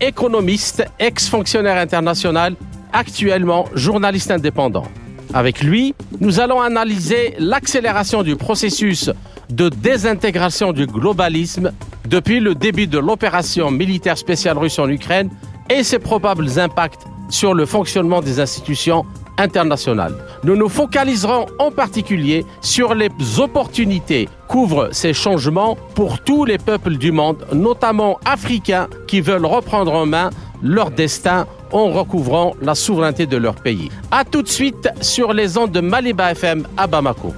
économiste, ex-fonctionnaire international, actuellement journaliste indépendant. Avec lui, nous allons analyser l'accélération du processus de désintégration du globalisme depuis le début de l'opération militaire spéciale russe en Ukraine et ses probables impacts sur le fonctionnement des institutions Nous nous focaliserons en particulier sur les opportunités qu'ouvrent ces changements pour tous les peuples du monde, notamment africains, qui veulent reprendre en main leur destin en recouvrant la souveraineté de leur pays. A tout de suite sur les ondes de Maliba FM à Bamako.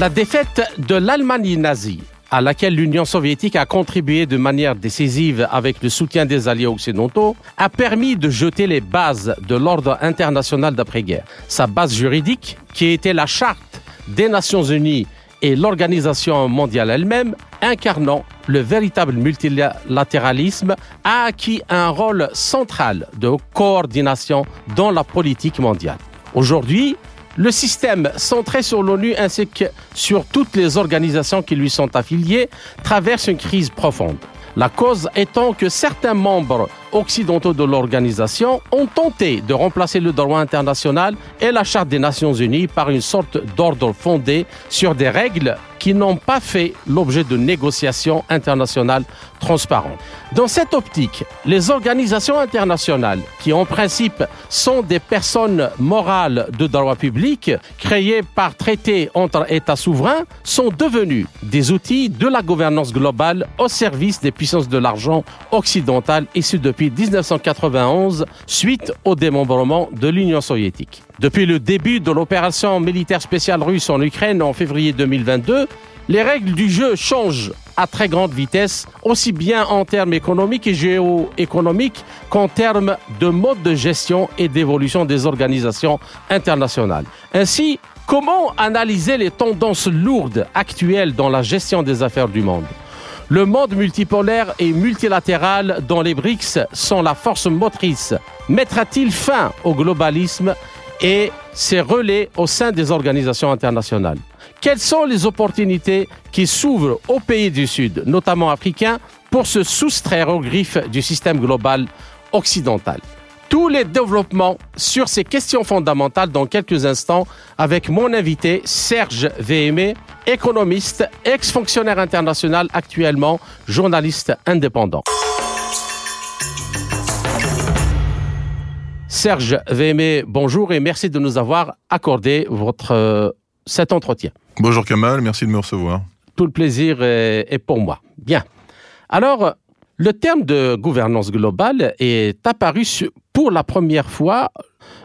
La défaite de l'Allemagne nazie à laquelle l'Union soviétique a contribué de manière décisive avec le soutien des alliés occidentaux, a permis de jeter les bases de l'ordre international d'après-guerre. Sa base juridique, qui était la charte des Nations Unies et l'organisation mondiale elle-même, incarnant le véritable multilatéralisme, a acquis un rôle central de coordination dans la politique mondiale. Aujourd'hui, le système centré sur l'ONU ainsi que sur toutes les organisations qui lui sont affiliées traverse une crise profonde. La cause étant que certains membres occidentaux de l'organisation ont tenté de remplacer le droit international et la Charte des Nations Unies par une sorte d'ordre fondé sur des règles qui n'ont pas fait l'objet de négociations internationales transparentes. Dans cette optique, les organisations internationales, qui en principe sont des personnes morales de droit public, créées par traité entre États souverains, sont devenues des outils de la gouvernance globale au service des puissances de l'argent occidental issues depuis 1991 suite au démembrement de l'Union soviétique. Depuis le début de l'opération militaire spéciale russe en Ukraine en février 2022, les règles du jeu changent à très grande vitesse, aussi bien en termes économiques et géoéconomiques qu'en termes de mode de gestion et d'évolution des organisations internationales. Ainsi, comment analyser les tendances lourdes actuelles dans la gestion des affaires du monde? Le monde multipolaire et multilatéral dont les BRICS sont la force motrice. Mettra-t-il fin au globalisme et ses relais au sein des organisations internationales? Quelles sont les opportunités qui s'ouvrent aux pays du Sud, notamment africains, pour se soustraire aux griffes du système global occidental? Tous les développements sur ces questions fondamentales dans quelques instants avec mon invité Serge Véhémé, économiste, ex-fonctionnaire international, actuellement journaliste indépendant. Serge Véhémé, bonjour et merci de nous avoir accordé votre, euh, cet entretien. Bonjour Kamal, merci de me recevoir. Tout le plaisir est, est pour moi. Bien. Alors, le terme de gouvernance globale est apparu pour la première fois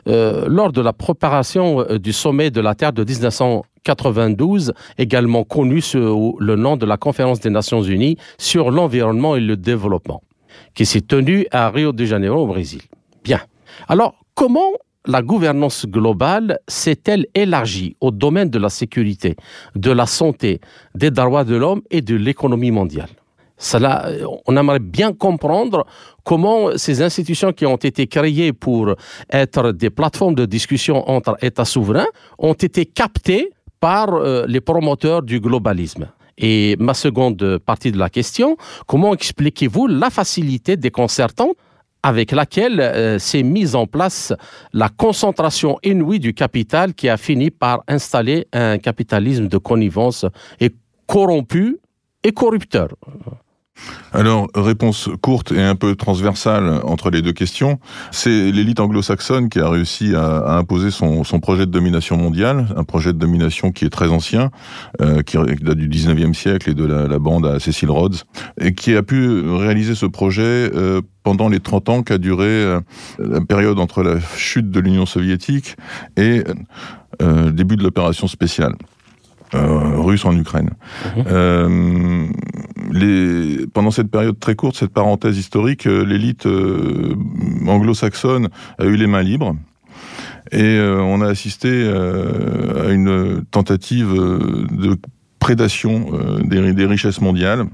euh, lors de la préparation euh, du sommet de la Terre de 1992, également connu sous le nom de la Conférence des Nations Unies sur l'environnement et le développement, qui s'est tenue à Rio de Janeiro au Brésil. Bien. Alors, comment la gouvernance globale s'est-elle élargie au domaine de la sécurité, de la santé, des droits de l'homme et de l'économie mondiale? Cela, on aimerait bien comprendre comment ces institutions qui ont été créées pour être des plateformes de discussion entre États souverains ont été captées par euh, les promoteurs du globalisme. Et ma seconde partie de la question, comment expliquez-vous la facilité déconcertante avec laquelle euh, s'est mise en place la concentration inouïe du capital qui a fini par installer un capitalisme de connivence et corrompu et corrupteur alors, réponse courte et un peu transversale entre les deux questions. C'est l'élite anglo-saxonne qui a réussi à, imposer son, projet de domination mondiale, un projet de domination qui est très ancien, euh, qui date du 19e siècle et de la, bande à Cecil Rhodes, et qui a pu réaliser ce projet euh, pendant les 30 ans qu'a duré euh, la période entre la chute de l'Union soviétique et le début de l'opération spéciale. russe en Ukraine. Mhm. les, pendant cette période très courte, cette parenthèse historique, l'élite anglo-saxonne a eu les mains libres. Et on a assisté à une tentative de prédation des richesses mondiales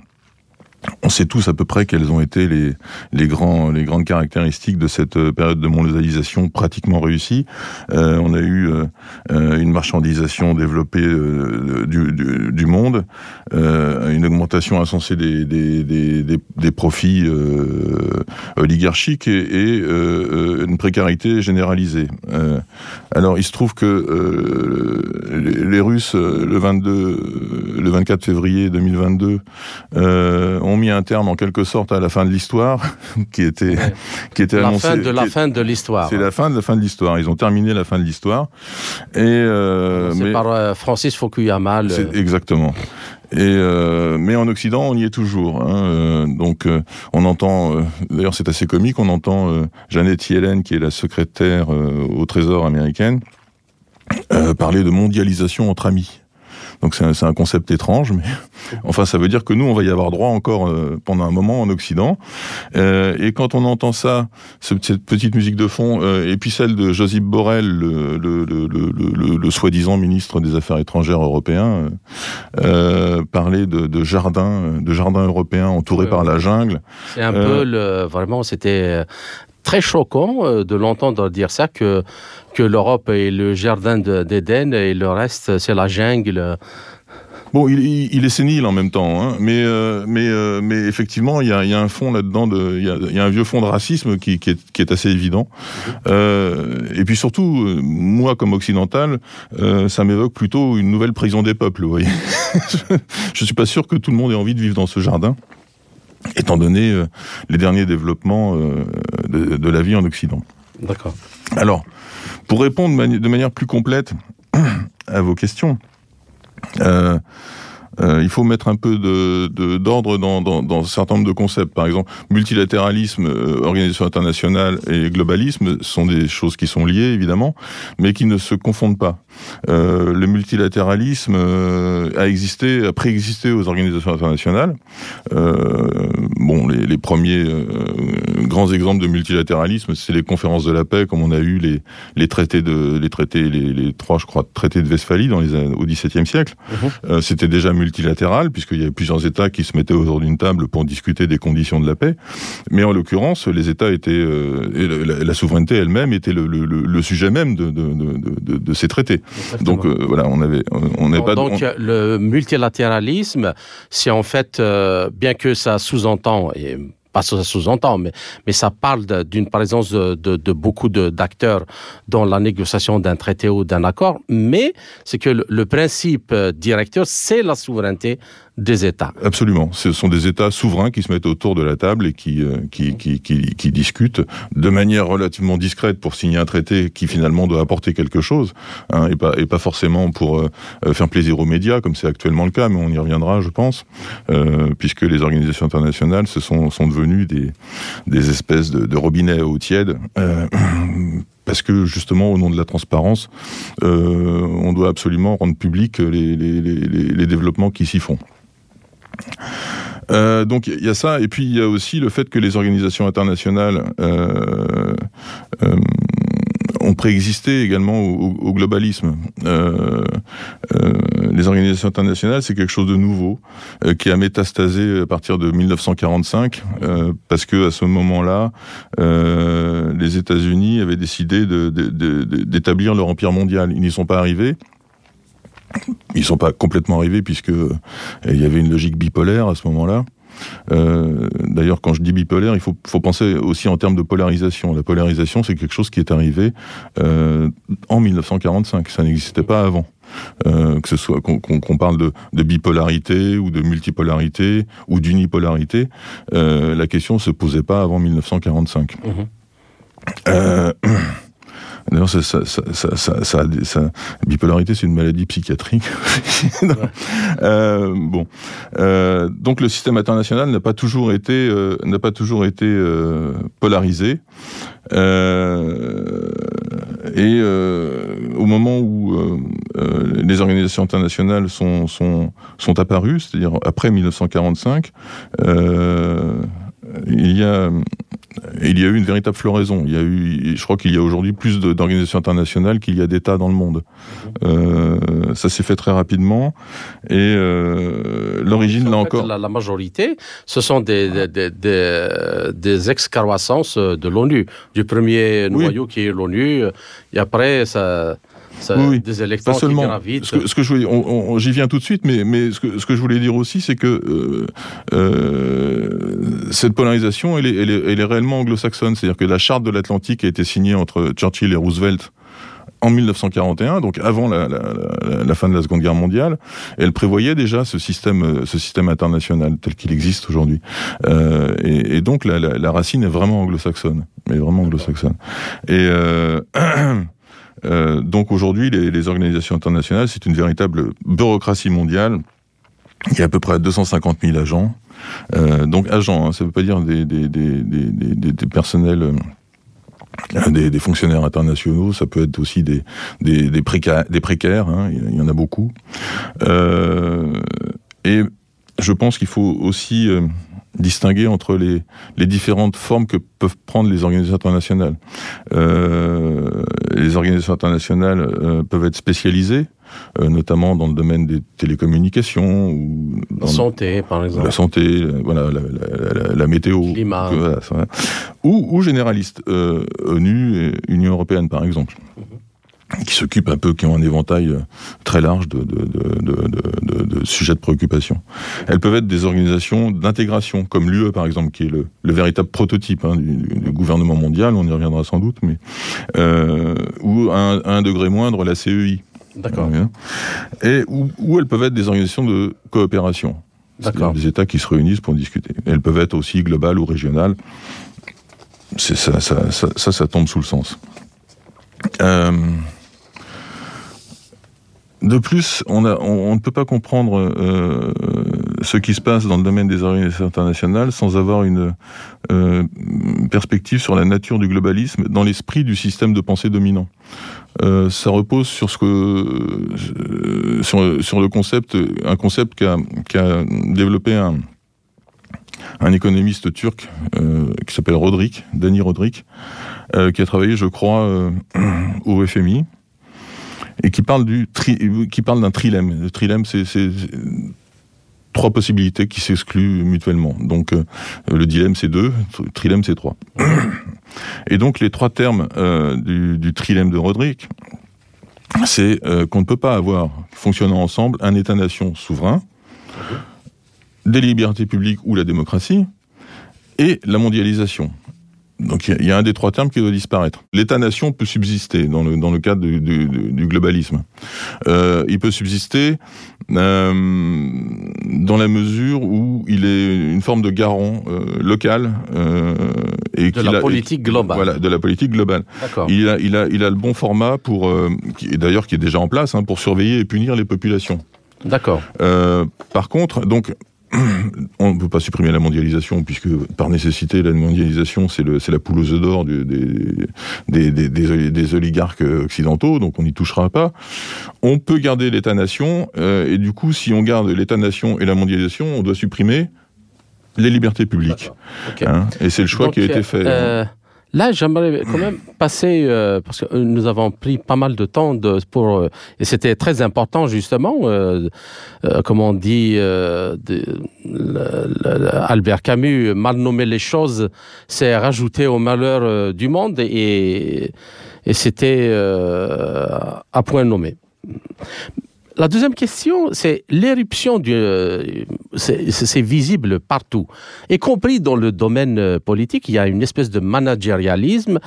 on sait tous à peu près quelles ont été les, grandes caractéristiques de cette euh, période de mondialisation pratiquement réussie. Euh, on a eu euh, une marchandisation développée du, monde, une augmentation insensée des, profits oligarchiques et, une précarité généralisée. alors il se trouve que les, Russes, le 22, le 24 février 2022, ont mis un terme en quelque sorte à la fin de l'histoire, qui était, qui était la annoncé. Fin de la fin de l'histoire. C'est la fin de la fin de l'histoire. Ils ont terminé la fin de l'histoire. Et euh, c'est par euh, Francis Fukuyama. Le... Exactement. Et euh, mais en Occident, on y est toujours. Hein, euh, donc, euh, on entend. D'ailleurs, c'est assez comique. On entend Janet Yellen, qui est la secrétaire au Trésor américaine, parler de mondialisation entre amis. Donc c'est un, concept étrange, mais enfin ça veut dire que nous on va y avoir droit encore euh, pendant un moment en Occident. Euh, et quand on entend ça, cette petite musique de fond, euh, et puis celle de Joseph Borrell, le, le, le, le soi-disant ministre des Affaires étrangères européen, parler de, de jardins, de jardins européens entourés par la jungle. C'est un peu le, vraiment, c'était très choquant de l'entendre dire ça que que l'Europe est le jardin d'Éden et le reste, c'est la jungle. Bon, il, est sénile en même temps, hein, mais, euh, mais, euh, mais effectivement, il y a, un fond là-dedans, il y, a, un vieux fond de racisme qui, est, assez évident. Euh, et puis surtout, moi comme occidental, ça m'évoque plutôt une nouvelle prison des peuples. Vous voyez Je suis pas sûr que tout le monde ait envie de vivre dans ce jardin, étant donné les derniers développements de, de la vie en Occident. D'accord. Alors, pour répondre de manière plus complète à vos questions, euh, euh, il faut mettre un peu d'ordre dans, un certain nombre de concepts. Par exemple, multilatéralisme, euh, organisation internationale et globalisme sont des choses qui sont liées, évidemment, mais qui ne se confondent pas. Euh, le multilatéralisme a existé, a préexisté aux organisations internationales. Euh, bon, les, les premiers euh, grands exemples de multilatéralisme, c'est les conférences de la paix, comme on a eu les, les traités de, les traités, les, les trois, je crois, traités de Westphalie dans les, au XVIIe siècle. Mhm. C'était déjà multilatéral puisqu'il y avait plusieurs États qui se mettaient autour d'une table pour discuter des conditions de la paix. Mais en l'occurrence, les États étaient et la, la, souveraineté elle-même était le, le, le, sujet même de, de, de, de ces traités. Donc euh, voilà, on avait, on n'est pas. Donc le multilatéralisme, c'est en fait, euh, bien que ça sous-entend et pas ça sous-entend, mais, mais ça parle d'une présence de, beaucoup d'acteurs dans la négociation d'un traité ou d'un accord, mais c'est que le, le, principe euh, directeur, c'est la souveraineté des États. Absolument. Ce sont des États souverains qui se mettent autour de la table et qui, euh, discutent de manière relativement discrète pour signer un traité qui finalement doit apporter quelque chose, hein, et, pas, forcément pour euh, faire plaisir aux médias, comme c'est actuellement le cas, mais on y reviendra, je pense, euh, puisque les organisations internationales se sont, devenues des, espèces de, robinets à eau tiède. Euh, parce que justement, au nom de la transparence, euh, on doit absolument rendre public les développements qui s'y font. Euh, donc il y a ça, et puis il y a aussi le fait que les organisations internationales euh, euh, ont préexisté également au, globalisme. Les organisations internationales, c'est quelque chose de nouveau qui a métastasé à partir de 1945, parce que à ce moment-là, les États-Unis avaient décidé d'établir leur empire mondial. Ils n'y sont pas arrivés. Ils sont pas complètement arrivés puisque euh, il y avait une logique bipolaire à ce moment-là. Euh, D'ailleurs, quand je dis bipolaire, il faut, faut, penser aussi en termes de polarisation. La polarisation, c'est quelque chose qui est arrivé euh, en 1945. Ça n'existait pas avant. Euh, que ce soit qu'on qu parle de, de, bipolarité ou de multipolarité ou d'unipolarité, la question se posait pas avant 1945. Mmh. D'ailleurs, ça, ça, ça, ça, bipolarité, c'est une maladie psychiatrique. euh, bon, euh, donc le système international n'a pas toujours été euh, n'a pas toujours été polarisé. Et au moment où les organisations internationales sont, sont, sont apparues, c'est-à-dire après 1945, il y a il y a eu une véritable floraison. Il y a eu, je crois qu'il y a aujourd'hui plus d'organisations internationales qu'il y a d'États dans le monde. Euh, ça s'est fait très rapidement. Et euh, l'origine, là encore... La, majorité, ce sont des, des, des, des excroissances de l'ONU. Du premier noyau qui est l'ONU, et après, ça oui, des élections pas seulement. Ce que, ce que je j'y viens tout de suite, mais, mais ce, que, ce que je voulais dire aussi, c'est que euh, euh, cette polarisation, elle est, elle, est, elle est réellement anglo-saxonne. C'est-à-dire que la charte de l'Atlantique a été signée entre Churchill et Roosevelt en 1941, donc avant la, la, la, fin de la Seconde Guerre mondiale, elle prévoyait déjà ce système, ce système international tel qu'il existe aujourd'hui. Euh, et, et, donc la, la, racine est vraiment anglo-saxonne, mais vraiment anglo-saxonne. Et euh, Euh, donc aujourd'hui, les, organisations internationales, c'est une véritable bureaucratie mondiale. Il y a à peu près 250 000 agents. Euh, donc agents, hein, ça ne veut pas dire des, personnels... Euh, des, fonctionnaires internationaux, ça peut être aussi des précaires hein, il y en a beaucoup. et je pense qu'il faut aussi distinguer entre les, les différentes formes que peuvent prendre les organisations internationales. Euh, les organisations internationales euh, peuvent être spécialisées, euh, notamment dans le domaine des télécommunications ou la santé, par exemple. La santé, voilà, la, la, la, météo, climat, ou, ou généralistes, ONU et Union européenne, par exemple. Mhm qui s'occupent un peu, qui ont un éventail euh, très large de, de, de, de, sujets de préoccupation. Elles peuvent être des organisations d'intégration, comme l'UE par exemple, qui est le, le véritable prototype hein, du, du, gouvernement mondial, on y reviendra sans doute, mais euh, ou à un, un, degré moindre la CEI. D'accord. Et où, où, elles peuvent être des organisations de coopération. D'accord. Des États qui se réunissent pour discuter. Elles peuvent être aussi globales ou régionales. C'est ça, ça, ça, ça, ça tombe sous le sens. Euh, de plus, on, ne peut pas comprendre euh, ce qui se passe dans le domaine des organisations internationales sans avoir une euh, perspective sur la nature du globalisme dans l'esprit du système de pensée dominant. Euh, ça repose sur ce que sur, le concept, un concept qu'a développé un, un économiste turc qui s'appelle Rodrik, Dani Rodrik, qui a travaillé, je crois, au FMI et qui parle du qui parle d'un trilemme. Le trilemme, c'est trois possibilités qui s'excluent mutuellement. Donc euh, le dilemme c'est deux, le trilemme c'est trois. Et donc les trois termes euh, du, du, trilemme de Roderick, c'est euh, qu'on ne peut pas avoir fonctionnant ensemble un État-nation souverain, des libertés publiques ou la démocratie, et la mondialisation. Donc il y, a un des trois termes qui doit disparaître. L'État-nation peut subsister dans le, dans le cadre du, du, du globalisme. Euh, il peut subsister euh, dans la mesure où il est une forme de garant euh, local et de la politique globale. Voilà, de la politique globale. Il a, il a, il a le bon format pour, qui, d'ailleurs qui est déjà en place, hein, pour surveiller et punir les populations. D'accord. Par contre, donc on ne peut pas supprimer la mondialisation, puisque par nécessité, la mondialisation, c'est la poule aux œufs d'or des, des, des, des, oligarques occidentaux, donc on n'y touchera pas. On peut garder l'État-nation, euh, et du coup, si on garde l'État-nation et la mondialisation, on doit supprimer les libertés publiques. Hein, et c'est le choix qui a été fait. Euh, Là, j'aimerais quand même passer, euh, parce que nous avons pris pas mal de temps de, pour, euh, et c'était très important justement, euh, euh comme on dit, euh, Albert Camus, mal nommer les choses, c'est rajouter au malheur du monde, et, et c'était à point nommé. La deuxième question, c'est l'éruption. Euh, c'est visible partout, y compris dans le domaine euh, politique. Il y a une espèce de managérialisme.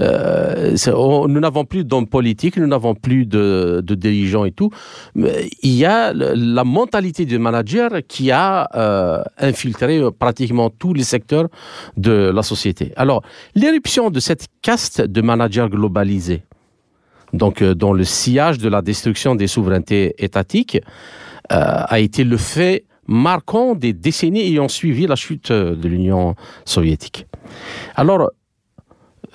Euh, nous n'avons plus d'hommes politiques, nous n'avons plus de, de, dirigeants et tout. Mais il y a la mentalité du manager qui a euh, infiltré pratiquement tous les secteurs de la société. Alors, l'éruption de cette caste de managers globalisés, donc euh, dans le sillage de la destruction des souverainetés étatiques, euh, a été le fait marquant des décennies ayant suivi la chute euh, de l'Union soviétique. Alors,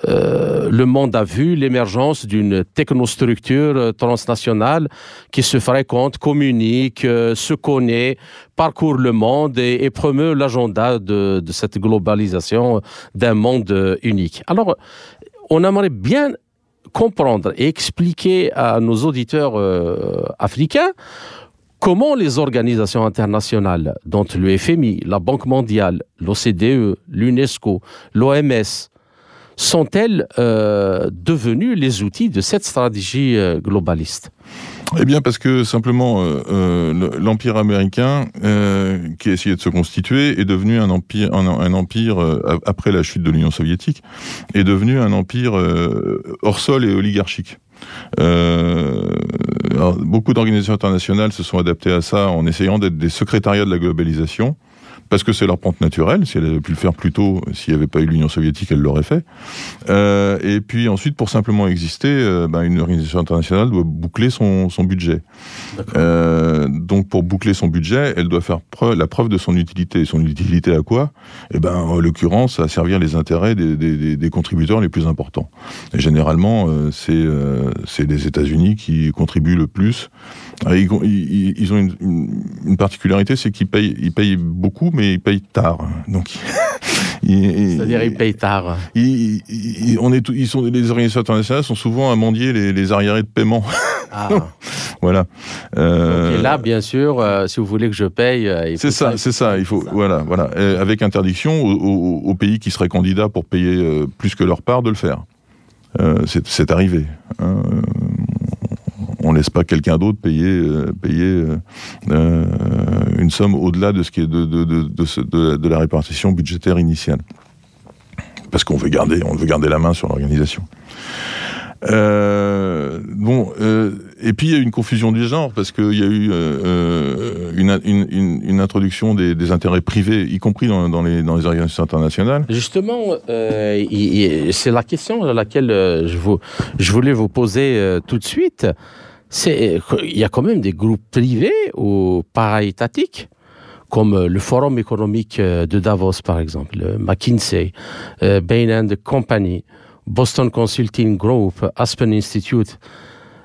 euh, le monde a vu l'émergence d'une technostructure transnationale qui se fréquente, communique, se connaît, parcourt le monde et, promeut l'agenda de, de, cette globalisation d'un monde unique. Alors, on aimerait bien comprendre et expliquer à nos auditeurs africains comment les organisations internationales, dont le FMI, la Banque mondiale, l'OCDE, l'UNESCO, l'OMS, sont-elles euh, devenues les outils de cette stratégie euh, globaliste? Eh bien, parce que simplement, euh, l'empire américain, qui a essayé de se constituer, est devenu un empire, un, empire après la chute de l'Union soviétique, est devenu un empire hors sol et oligarchique. beaucoup d'organisations internationales se sont adaptées à ça en essayant d'être des secrétariats de la globalisation parce que c'est leur pente naturelle. Si elle avait pu le faire plus tôt, s'il n'y avait pas eu l'Union soviétique, elle l'aurait fait. Euh, et puis ensuite, pour simplement exister, euh, ben, une organisation internationale doit boucler son, son budget. Euh, donc pour boucler son budget, elle doit faire preuve, la preuve de son utilité. Son utilité à quoi? Eh ben, en l'occurrence, à servir les intérêts des, des, des, contributeurs les plus importants. Et généralement, c'est c'est les États-Unis qui contribuent le plus. Ils, ils, ils ont une, une particularité, c'est qu'ils payent, ils payent beaucoup, mais mais ils payent tard. Donc, c'est-à-dire ils payent tard. on est, ils sont, les organisations internationales sont souvent à mendier les, les arriérés de paiement. Ah. voilà. Euh, et là, bien sûr, euh, si vous voulez que je paye, euh, c'est ça, c'est ça. Il faut, voilà, voilà, avec interdiction aux, pays qui seraient candidats pour payer plus que leur part de le faire. c'est arrivé. Hein on laisse pas quelqu'un d'autre payer, euh, payer euh, euh, une somme au-delà de ce qui est de, de, de, de, la répartition budgétaire initiale. Parce qu'on veut garder, on veut garder la main sur l'organisation. bon, et puis il y a eu une confusion du genre parce qu'il y a eu une, une, une, introduction des, des, intérêts privés, y compris dans, dans, les, dans les organisations internationales. Justement, c'est la question à laquelle je, je voulais vous poser tout de suite il y a quand même des groupes privés ou para-étatiques comme euh, le Forum économique euh, de Davos, par exemple, McKinsey, euh, Bain Company, Boston Consulting Group, Aspen Institute.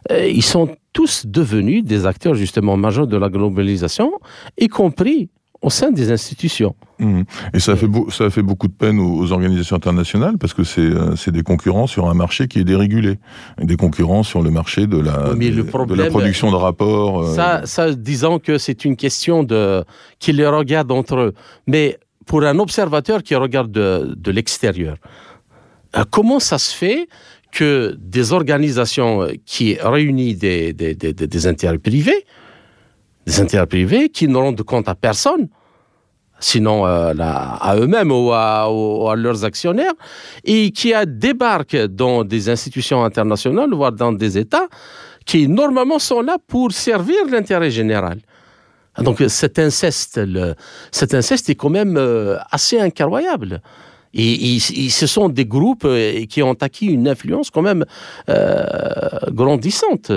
Ils sont tous devenus des acteurs justement majeurs de la globalisation, y compris au sein des institutions. Mmh. Et ça a, fait ça a fait beaucoup de peine aux, organisations internationales parce que euh, c'est des concurrents sur un marché qui est dérégulé. Des concurrents sur le marché de la, de la production de rapports. Euh. Ça, ça, disons que c'est une question de, qui les regarde entre eux. Mais pour un observateur qui regarde de, de l'extérieur, euh, comment ça se fait que des organisations qui réunissent des, des, des, des intérêts privés des intérêts privés qui ne rendent compte à personne, sinon euh, à eux-mêmes ou, à, leurs actionnaires, et qui débarquent dans des institutions internationales, voire dans des États, qui normalement sont là pour servir l'intérêt général. Donc cet inceste, cet inceste est quand même euh, assez incroyable. Ce sont des groupes euh, qui ont acquis une influence quand même grandissante.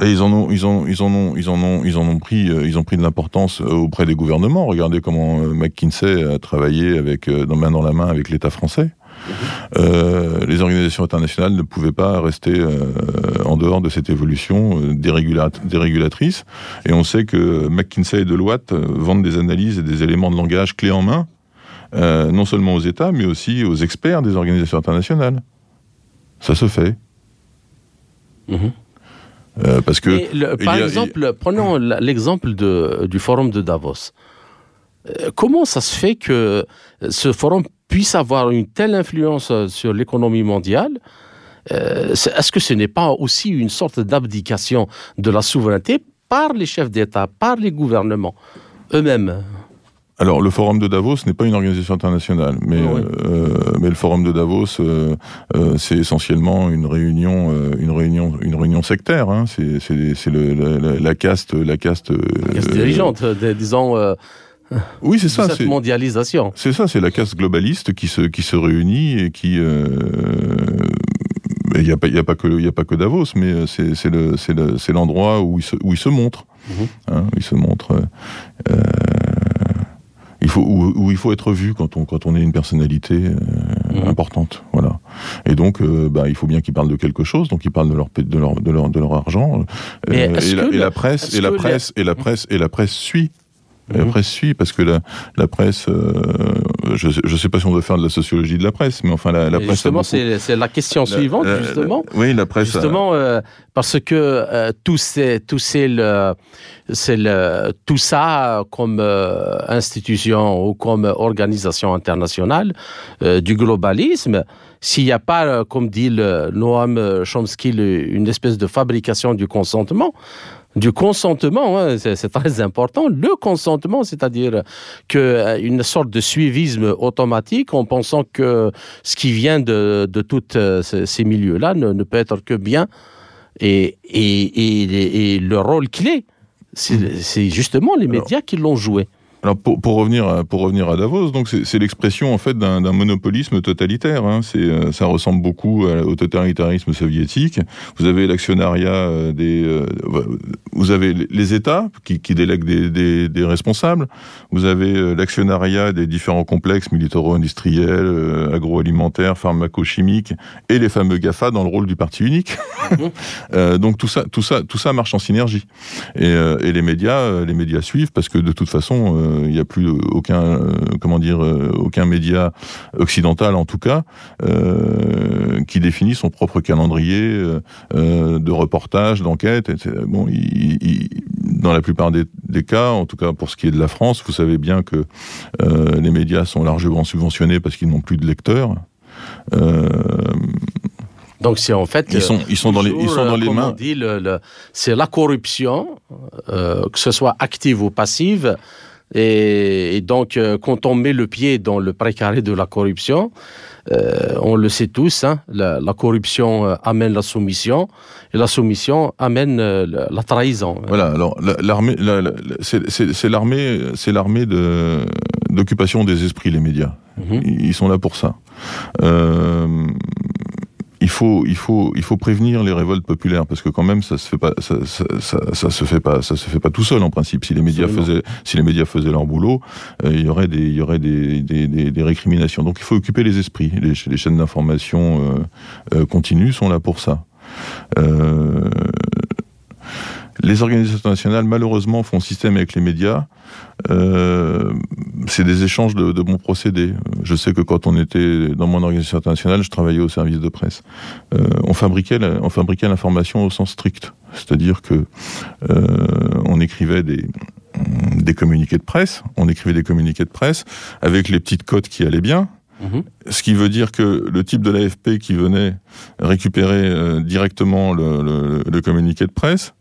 Et ils en ont, ils ont, ils en ont, ils en ont, ils en ont pris, euh, ils ont pris de l'importance euh, auprès des gouvernements. Regardez comment euh, McKinsey a travaillé avec, dans main dans la main avec l'État français. Euh, les organisations internationales ne pouvaient pas rester euh, en dehors de cette évolution euh, dérégulatrice. Et on sait que McKinsey et Deloitte vendent des analyses et des éléments de langage clés en main, non seulement aux États, mais aussi aux experts des organisations internationales. Ça se fait. Mm-hmm. Euh, parce que par exemple, prenons l'exemple du forum de Davos. Euh, comment ça se fait que ce forum puisse avoir une telle influence sur l'économie mondiale? Euh, Est-ce que ce n'est pas aussi une sorte d'abdication de la souveraineté par les chefs d'État, par les gouvernements eux-mêmes? Alors, le Forum de Davos n'est pas une organisation internationale, mais, euh, mais le Forum de Davos, euh, euh, c'est essentiellement une réunion, une réunion, une réunion sectaire. Hein. C'est, c'est, le, la, la, caste, la caste, la caste dirigeante, disons. oui, c'est ça. Cette mondialisation. C'est ça, c'est la caste globaliste qui se qui se réunit et qui. il n'y a pas, il y a pas que, il a pas que Davos, mais c'est c'est le c'est le c'est l'endroit où il se où il se montre. Mhm. hein, il se montre. Euh, il faut où, il faut être vu quand on quand on est une personnalité euh, mmh. importante. Voilà. Et donc, bah, il faut bien qu'ils parlent de quelque chose. Donc, ils parlent de leur de leur de leur, de leur argent. et, la, presse et la presse et la presse et la presse suit. La mhm. presse suit parce que la, la presse, euh, je ne sais pas si on doit faire de la sociologie de la presse, mais enfin la, la presse. Justement, c'est la question suivante, justement. oui, la presse. Justement, euh, parce que euh, tout, c'est, tout, le, le, tout ça comme institution ou comme organisation internationale du globalisme, s'il n'y a pas, comme dit le Noam Chomsky, une espèce de fabrication du consentement, du consentement, hein, c'est très important, le consentement, c'est-à-dire que euh, une sorte de suivisme automatique en pensant que ce qui vient de, de tous euh, ces milieux-là ne, peut être que bien et, et, et, le rôle clé, c'est justement les médias qui l'ont joué. Alors pour, pour, revenir pour revenir à Davos, donc c'est l'expression en fait d'un monopolisme totalitaire. Hein. C'est euh, ça ressemble beaucoup au totalitarisme soviétique. Vous avez l'actionnariat euh, des, euh, vous avez les États qui, qui délèguent des, des, des, responsables. Vous avez l'actionnariat des différents complexes militaro-industriels, agroalimentaires, pharmaco-chimiques et les fameux Gafa dans le rôle du parti unique. Mhm. donc tout ça, tout ça, tout ça marche en synergie. Et, et les médias, les médias suivent parce que de toute façon il n'y a plus aucun, euh, comment dire, euh, aucun média occidental en tout cas euh, qui définit son propre calendrier de reportage, d'enquête. Bon, dans la plupart des, cas, en tout cas pour ce qui est de la France, vous savez bien que les médias sont largement subventionnés parce qu'ils n'ont plus de lecteurs. Donc c'est en fait ils sont ils sont dans les ils sont dans les mains. c'est la corruption, que ce soit active ou passive, et, donc, euh, quand on met le pied dans le précaré de la corruption, euh, on le sait tous, hein, la, corruption euh, amène la soumission et la soumission amène la, trahison. Voilà. Alors l'armée, c'est l'armée, c'est l'armée de d'occupation des esprits, les médias. Mhm. Ils sont là pour ça. Il faut, il faut, il faut prévenir les révoltes populaires parce que quand même ça se fait pas, ça, ça, ça, se fait pas, ça se fait pas tout seul en principe. Si les médias faisaient, si les médias faisaient leur boulot, euh, il y aurait des, il y aurait des, des, des, récriminations. Donc il faut occuper les esprits. Les, les chaînes d'information euh, euh, continues sont là pour ça. Les organisations nationales, malheureusement, font système avec les médias. Euh, c'est des échanges de, bons procédés. Je sais que quand on était dans mon organisation internationale, je travaillais au service de presse. Euh, on fabriquait, on fabriquait l'information au sens strict, c'est-à-dire que euh, on écrivait des des communiqués de presse, on écrivait des communiqués de presse avec les petites cotes qui allaient bien, mhm. Ce qui veut dire que le type de l'AFP qui venait récupérer directement le, le, communiqué de presse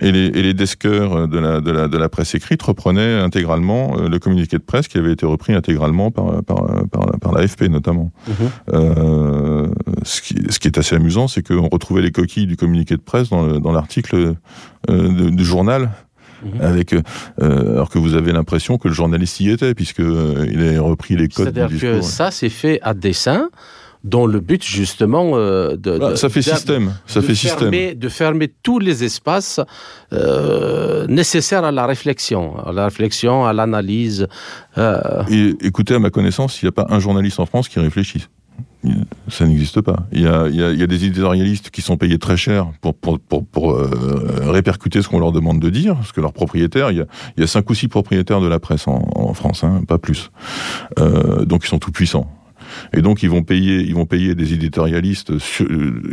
et les, et les deskers de la, de, la, de la presse écrite reprenaient intégralement euh, le communiqué de presse qui avait été repris intégralement par, par, par, par l'AFP notamment. Mhm. Euh, ce, qui, ce qui est assez amusant, c'est qu'on retrouvait les coquilles du communiqué de presse dans l'article euh, du journal mhm. avec euh, alors que vous avez l'impression que le journaliste y était puisque euh, il a repris les codes. C'est-à-dire que ça c'est fait à dessein dans le but justement euh, de, bah, ça fait système, ça fait fermer, système, de fermer tous les espaces euh, nécessaires à la réflexion, à la réflexion, à l'analyse. Euh... Et écoutez, à ma connaissance, il n'y a pas un journaliste en France qui réfléchisse. Ça n'existe pas. Il y, a, il, y a, il y, a, des éditorialistes qui sont payés très cher pour, pour, pour, pour euh, répercuter ce qu'on leur demande de dire, parce que leurs propriétaires, il y a, il y a cinq ou six propriétaires de la presse en, en France, hein, pas plus. Euh, donc ils sont tout puissants. Et donc ils vont payer, des éditorialistes,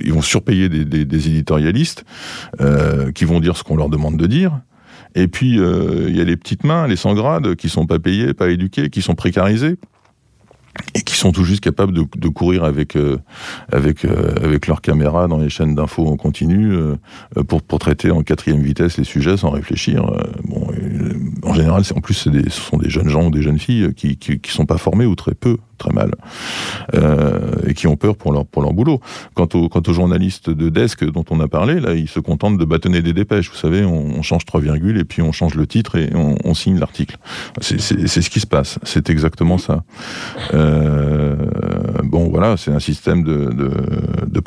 ils vont surpayer des, éditorialistes euh, qui vont dire ce qu'on leur demande de dire. Et puis euh, il y a les petites mains, les sans grades, qui sont pas payés, pas éduqués, qui sont précarisés et qui sont tout juste capables de, courir avec euh, avec euh, avec leur caméra dans les chaînes d'infos en continu euh, pour pour traiter en quatrième vitesse les sujets sans réfléchir. bon, en général, en plus, ce sont des jeunes gens ou des jeunes filles qui, qui, sont pas formés ou très peu très mal, et qui ont peur pour leur, pour leur boulot. Quant, au, quant aux journalistes de desk dont on a parlé, là, ils se contentent de bâtonner des dépêches. Vous savez, on, change trois virgules et puis on change le titre et on, signe l'article. C'est, ce qui se passe. C'est exactement ça. Bon, voilà, c'est un système de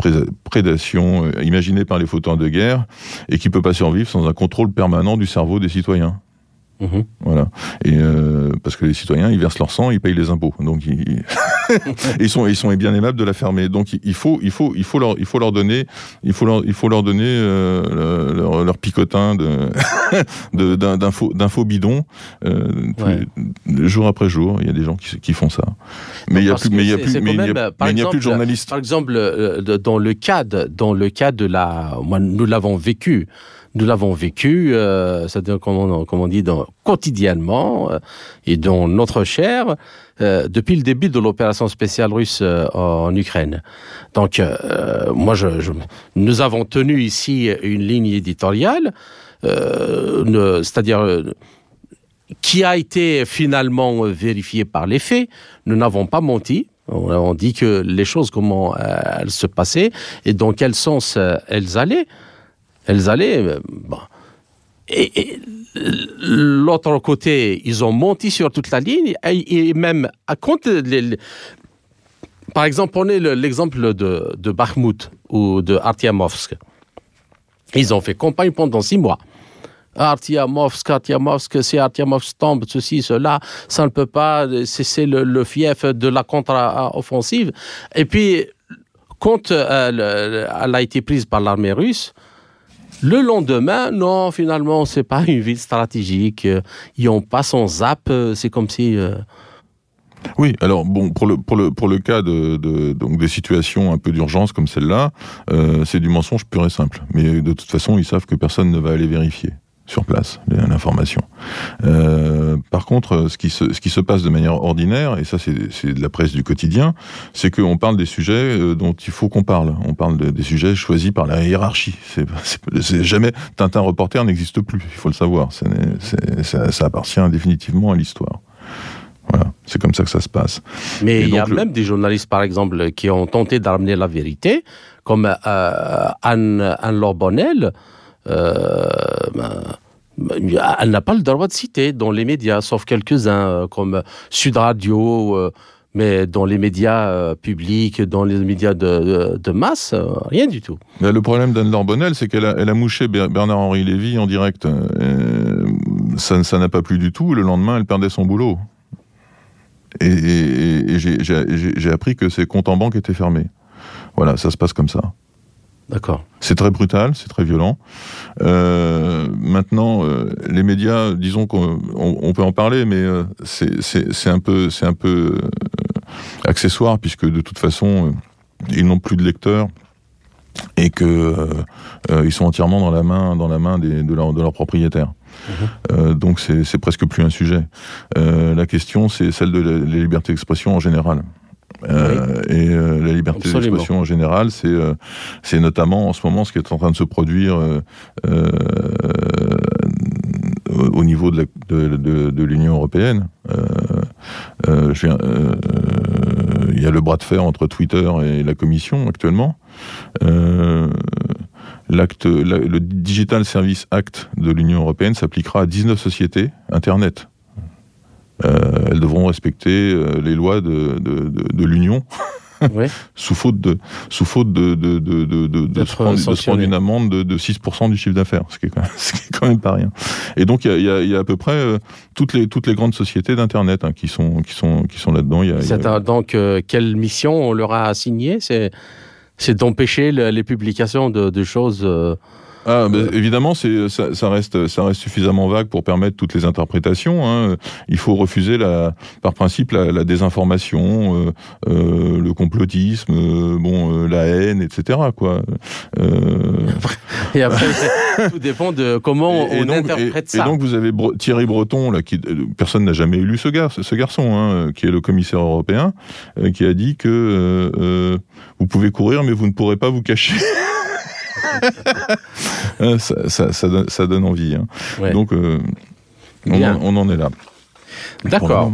prédation euh, imaginé par les fauteurs de guerre et qui peut pas survivre sans un contrôle permanent du cerveau des citoyens. Mhm. Voilà. Et euh, parce que les citoyens, ils versent leur sang, ils payent les impôts. Donc ils, ils sont ils sont bien aimables de la fermer. Donc il faut il faut il faut leur il faut leur donner il faut leur il faut leur donner euh, leur, leur, picotin de d'infos d'infos bidons euh, jour après jour. Il y a des gens qui, qui font ça. Mais il y a plus mais il y a plus mais il n'y a, plus de journalistes. Par exemple, dans le cadre dans le cas de la moi nous l'avons vécu nous l'avons vécu, euh, c'est-à-dire comme on, dit, quotidiennement euh, et dans notre chair euh, depuis le début de l'opération spéciale russe en Ukraine. Donc, moi, nous avons tenu ici une ligne éditoriale, c'est-à-dire qui a été finalement vérifiée par les faits. Nous n'avons pas menti. On dit que les choses, comment elles se passaient et dans quel sens elles allaient elles allaient. Euh, et, l'autre côté, ils ont menti sur toute la ligne et, même à compte. par exemple, prenez l'exemple de, de Bakhmut ou de Artyamovsk. Ils ont fait campagne pendant six mois. Artyamovsk, Artyamovsk, si Artyamovsk tombe, ceci, cela, ça ne peut pas, c'est le, fief de la contre-offensive. Et puis, quand euh, elle a été prise par l'armée russe, le lendemain, non, finalement, c'est pas une ville stratégique. Ils n'ont pas son zap. C'est comme si. Euh, oui, alors bon, pour le pour le pour le cas de, de des situations un peu d'urgence comme celle-là, euh, c'est du mensonge pur et simple. Mais de toute façon, ils savent que personne ne va aller vérifier sur place l'information. Euh, par contre, ce qui, se, ce qui se passe de manière ordinaire, et ça c'est de la presse du quotidien, c'est qu'on parle des sujets euh, dont il faut qu'on parle. On parle des sujets choisis par la hiérarchie. C'est jamais Tintin reporter n'existe plus. Il faut le savoir. ça, ça appartient définitivement à l'histoire. Voilà, c'est comme ça que ça se passe. Mais il y a même des journalistes, par exemple, qui ont tenté d'amener la vérité, comme euh, Anne, Anne Lorbonnel, elle n'a pas le droit de citer dans les médias, sauf quelques-uns euh, comme Sud Radio, euh, mais dans les médias publics, dans les médias de, masse, rien du tout. Le problème d'Anne Lorbonnel, c'est qu'elle a, elle a mouché Bernard-Henri Lévy en direct. ça n'a pas plu du tout. Le lendemain, elle perdait son boulot. Et, j'ai appris que ses comptes en banque étaient fermés. Voilà, ça se passe comme ça. D'accord. C'est très brutal, c'est très violent. Euh, maintenant, euh, les médias, disons qu'on peut en parler, mais euh, c'est un peu, c'est un peu accessoire puisque de toute façon, ils n'ont plus de lecteurs et que ils sont entièrement dans la main, dans la main des, de leurs de propriétaires. Mhm. donc c'est presque plus un sujet. la question, c'est celle de la, la liberté d'expression en général. Euh, et euh, la liberté d'expression en général, c'est euh, c'est notamment en ce moment ce qui est en train de se produire au niveau de l'Union européenne. il y a le bras de fer entre Twitter et la Commission actuellement. L'acte, le Digital Service Act de l'Union européenne s'appliquera à 19 sociétés Internet. Euh, elles devront respecter euh, les lois de, de, de, l'Union. sous faute de sous faute de de de de, de, se prendre, une amende de, de 6% du chiffre d'affaires ce qui est quand même, ce qui est quand même pas rien. Et donc il y a, y a, à peu près euh, toutes les toutes les grandes sociétés d'internet hein, qui sont qui sont qui sont là dedans il y a, donc quelle mission on leur a assigné c'est c'est d'empêcher les publications de, de choses ah, évidemment, c'est ça, ça, reste ça reste suffisamment vague pour permettre toutes les interprétations. Hein. Il faut refuser la, par principe la, la désinformation, euh, euh, le complotisme, euh, bon, euh, la haine, etc. Quoi. Et après, tout dépend de comment on interprète ça. Et donc vous avez Thierry Breton, là, qui personne n'a jamais élu ce garçon, hein, qui est le commissaire européen, qui a dit que vous pouvez courir, mais vous ne pourrez pas vous cacher. Euh, ça, donne, envie. Hein. Donc, euh, on, en, est là. D'accord.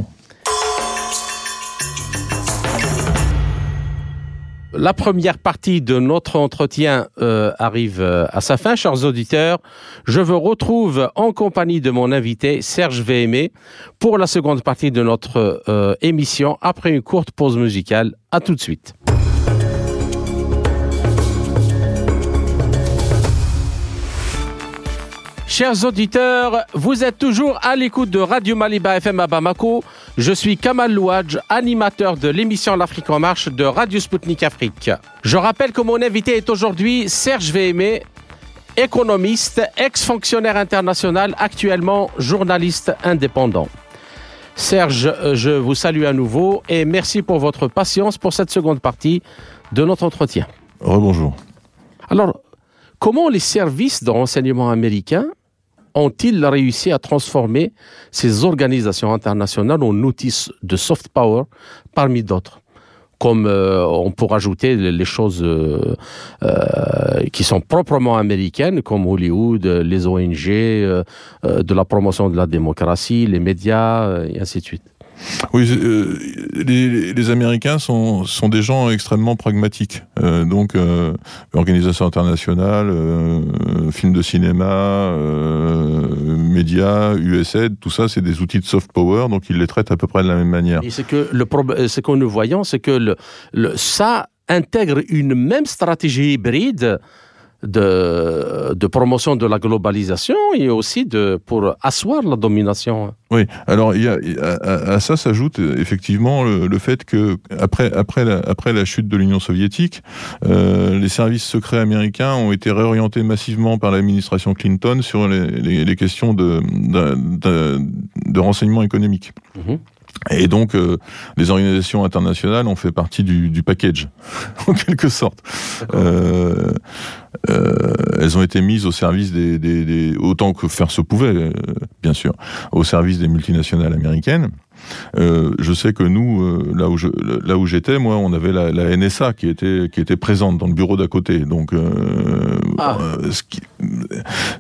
La première partie de notre entretien euh, arrive à sa fin, chers auditeurs. Je vous retrouve en compagnie de mon invité Serge Véhémé pour la seconde partie de notre émission après une courte pause musicale. À tout de suite. Chers auditeurs, vous êtes toujours à l'écoute de Radio Maliba FM à Bamako. Je suis Kamal Louadj, animateur de l'émission L'Afrique en marche de Radio Sputnik Afrique. Je rappelle que mon invité est aujourd'hui Serge Véhémé, économiste, ex-fonctionnaire international, actuellement journaliste indépendant. Serge, euh, je vous salue à nouveau et merci pour votre patience pour cette seconde partie de notre entretien. Rebonjour. Alors, comment les services de renseignement américains ont-ils réussi à transformer ces organisations internationales en outils de soft power parmi d'autres? Comme euh, on pourrait ajouter les choses euh, euh, qui sont proprement américaines, comme Hollywood, les ONG, de la promotion de la démocratie, les médias, et ainsi de suite. Oui, euh, les, Américains sont, sont des gens extrêmement pragmatiques. Euh, donc, euh, organisation internationale, films de cinéma, médias, USAID, tout ça, c'est des outils de soft power, donc ils les traitent à peu près de la même manière. Et que ce qu'on nous voyons, c'est que ça intègre une même stratégie hybride de, de, promotion de la globalisation et aussi de, pour asseoir la domination. Oui, alors il y a, à, ça s'ajoute effectivement le, fait que après, après, la, après la chute de l'Union soviétique, euh, les services secrets américains ont été réorientés massivement par l'administration Clinton sur les, les, questions de, de, de, renseignement économique. Mhm. Et donc, euh, les organisations internationales ont fait partie du, du package, en quelque sorte. Euh, euh, elles ont été mises au service des, des, des, autant que faire se pouvait, bien sûr, au service des multinationales américaines. Euh, je sais que nous, euh, là où je, là où j'étais, moi, on avait la, la, NSA qui était qui était présente dans le bureau d'à côté. Donc, euh, ah. ce, qui,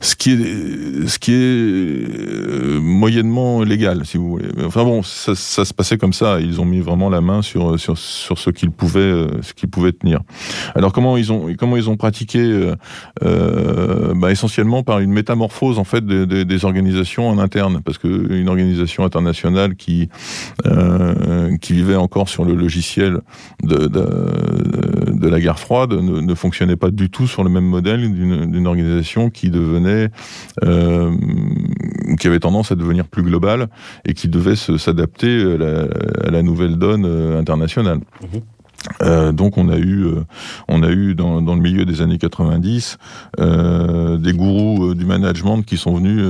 ce qui est ce qui est moyennement légal, si vous voulez. Enfin bon, ça, ça, se passait comme ça. Ils ont mis vraiment la main sur sur sur ce qu'ils pouvaient ce qu'ils pouvaient tenir. Alors comment ils ont comment ils ont pratiqué bah, essentiellement par une métamorphose en fait des, des organisations en interne, parce que une organisation internationale qui euh, qui vivait encore sur le logiciel de, la guerre froide ne, fonctionnait pas du tout sur le même modèle d'une organisation qui devenait euh, qui avait tendance à devenir plus globale et qui devait s'adapter à, la nouvelle donne euh, internationale. Mmh. Euh, donc on a eu, euh, on a eu dans, dans, le milieu des années 90 euh, des gourous du management qui sont venus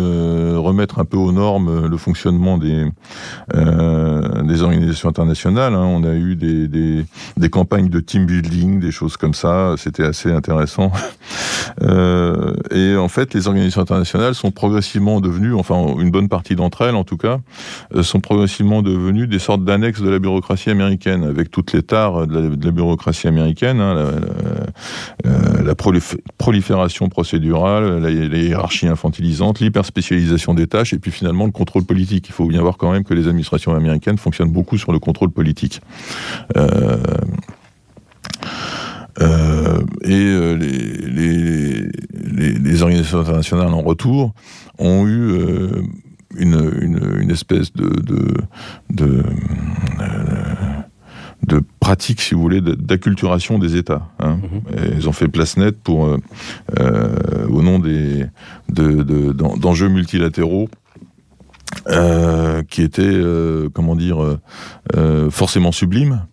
remettre un peu aux normes le fonctionnement des, des organisations internationales. Hein. On a eu des, des, des, campagnes de team building, des choses comme ça. C'était assez intéressant. et en fait, les organisations internationales sont progressivement devenues, enfin une bonne partie d'entre elles en tout cas, sont progressivement devenues des sortes d'annexes de la bureaucratie américaine, avec toutes les tares de la de la bureaucratie américaine, hein, la, euh, prolifération procédurale, la, hiérarchie infantilisante, l'hyperspécialisation des tâches, et puis finalement le contrôle politique. Il faut bien voir quand même que les administrations américaines fonctionnent beaucoup sur le contrôle politique. Euh, euh, et les, organisations internationales en retour ont eu une, espèce de de pratique, si vous voulez, d'acculturation des États. Hein. Mhm. Ils ont fait place nette pour, euh, euh, au nom des d'enjeux multilatéraux. Euh, qui étaient, comment dire, forcément sublimes,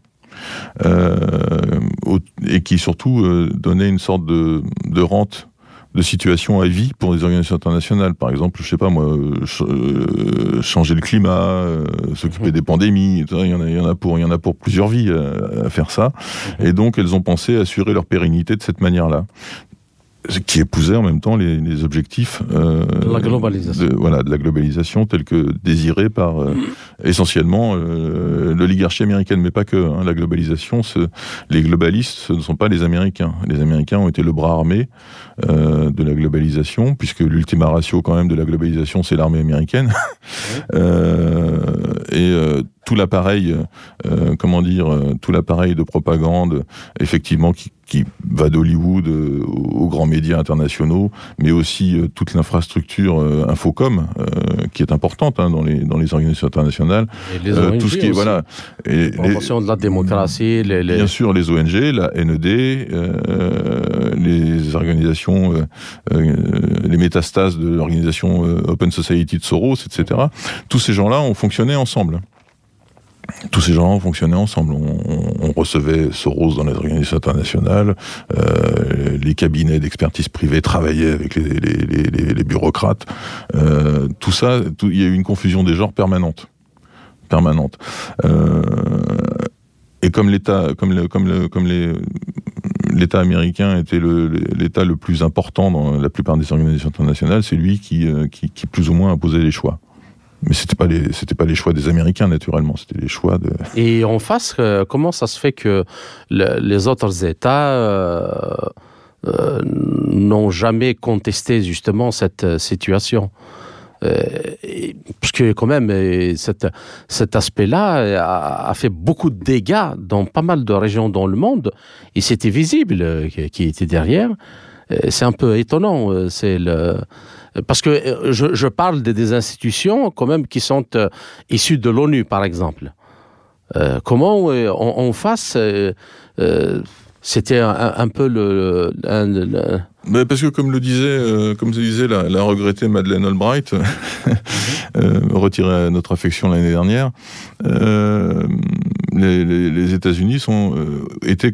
et qui surtout donnaient une sorte de, de rente de situation à vie pour les organisations internationales. Par exemple, je sais pas moi, euh, euh, changer le climat, euh, s'occuper mhm. des pandémies. Il y en a, il y en a pour, il y en a pour plusieurs vies à, faire ça. Mhm. Et donc, elles ont pensé assurer leur pérennité de cette manière-là qui épousait en même temps les, les objectifs euh, la globalisation. De, voilà, de la globalisation telle que désirée par euh, essentiellement euh, l'oligarchie américaine, mais pas que. Hein, la globalisation, ce, les globalistes, ce ne sont pas les Américains. Les Américains ont été le bras armé euh, de la globalisation, puisque l'ultima ratio quand même de la globalisation, c'est l'armée américaine. et tout l'appareil, comment dire, tout l'appareil de propagande, effectivement, qui, qui va d'Hollywood euh, aux grands médias internationaux, mais aussi euh, toute l'infrastructure euh, Infocom, qui est importante hein, dans, les, dans les organisations internationales. Et les ONG tout ce qui est, voilà. Et de la démocratie. Les, Bien sûr, les ONG, la NED, les organisations, les métastases de l'organisation Open Society de Soros, etc. Tous ces gens-là ont fonctionné ensemble tous ces gens fonctionnaient ensemble. On, recevait Soros dans les organisations internationales, euh, les cabinets d'expertise privée travaillaient avec les, bureaucrates. Euh, tout ça, il y a eu une confusion des genres permanente. Euh, et comme l'État, américain était l'État le, plus important dans la plupart des organisations internationales, c'est lui qui plus ou moins imposait les choix. Mais c'était pas pas les choix des Américains naturellement, c'était les choix de. Et en face, euh, comment ça se fait que les autres États euh, euh, n'ont jamais contesté justement cette situation? Parce que quand même, cet, aspect-là a, fait beaucoup de dégâts dans pas mal de régions dans le monde, et c'était visible qui était derrière. C'est un peu étonnant. C'est le parce que euh, je, parle des institutions quand même qui sont euh, issues de l'ONU, par exemple. Euh, comment on, fasse c'était un, peu le, parce que comme le disait, comme disait la, regrettée Madeleine Albright, retirée à notre affection l'année dernière, les, États-Unis sont étaient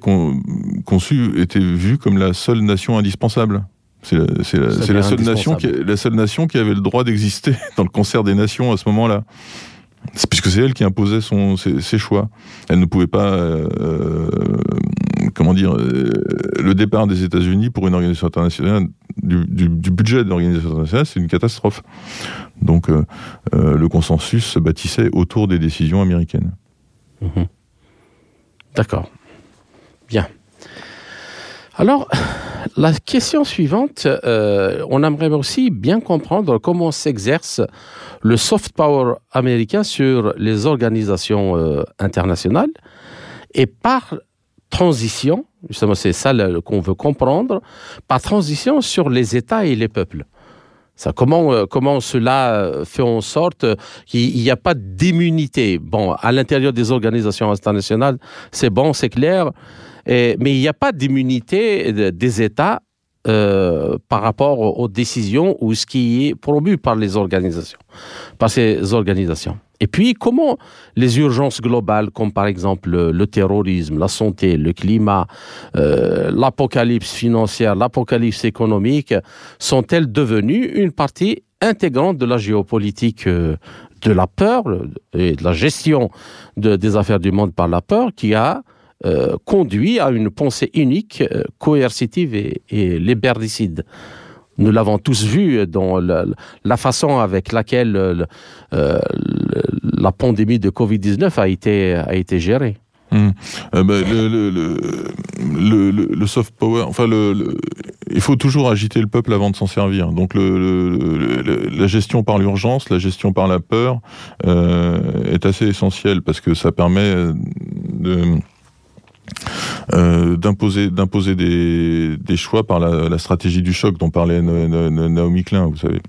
conçus, étaient vus comme la seule nation indispensable. C'est la, seule nation qui, la seule nation qui avait le droit d'exister dans le concert des nations à ce moment-là. Puisque c'est elle qui imposait son, ses, choix. Elle ne pouvait pas, euh, euh, comment dire, euh, le départ des États-Unis pour une organisation internationale, du, budget de l'organisation internationale, c'est une catastrophe. Donc le consensus se bâtissait autour des décisions américaines. Mhm. D'accord. Bien. Alors, la question suivante, euh, on aimerait aussi bien comprendre comment s'exerce le soft power américain sur les organisations euh, internationales et par transition, justement c'est ça qu'on veut comprendre, par transition sur les États et les peuples. Ça, comment, euh, comment cela fait en sorte qu'il n'y a pas d'immunité? Bon, à l'intérieur des organisations internationales, c'est bon, c'est clair mais il n'y a pas d'immunité des États euh, par rapport aux décisions ou ce qui est promu par les organisations, par ces organisations. Et puis, comment les urgences globales, comme par exemple le, terrorisme, la santé, le climat, euh, l'apocalypse financière, l'apocalypse économique, sont-elles devenues une partie intégrante de la géopolitique euh, de la peur et de la gestion des affaires du monde par la peur qui a euh, conduit à une pensée unique, euh, coercitive et, et liberdicide. Nous l'avons tous vu dans la, façon avec laquelle euh, la pandémie de Covid-19 a été, a été gérée. Hum. Ben, le, le, le, soft power, enfin, il faut toujours agiter le peuple avant de s'en servir. Donc, la gestion par l'urgence, la gestion par la peur est assez essentielle parce que ça permet de euh, d'imposer des, choix par la, stratégie du choc dont parlait Naomi Klein, vous savez.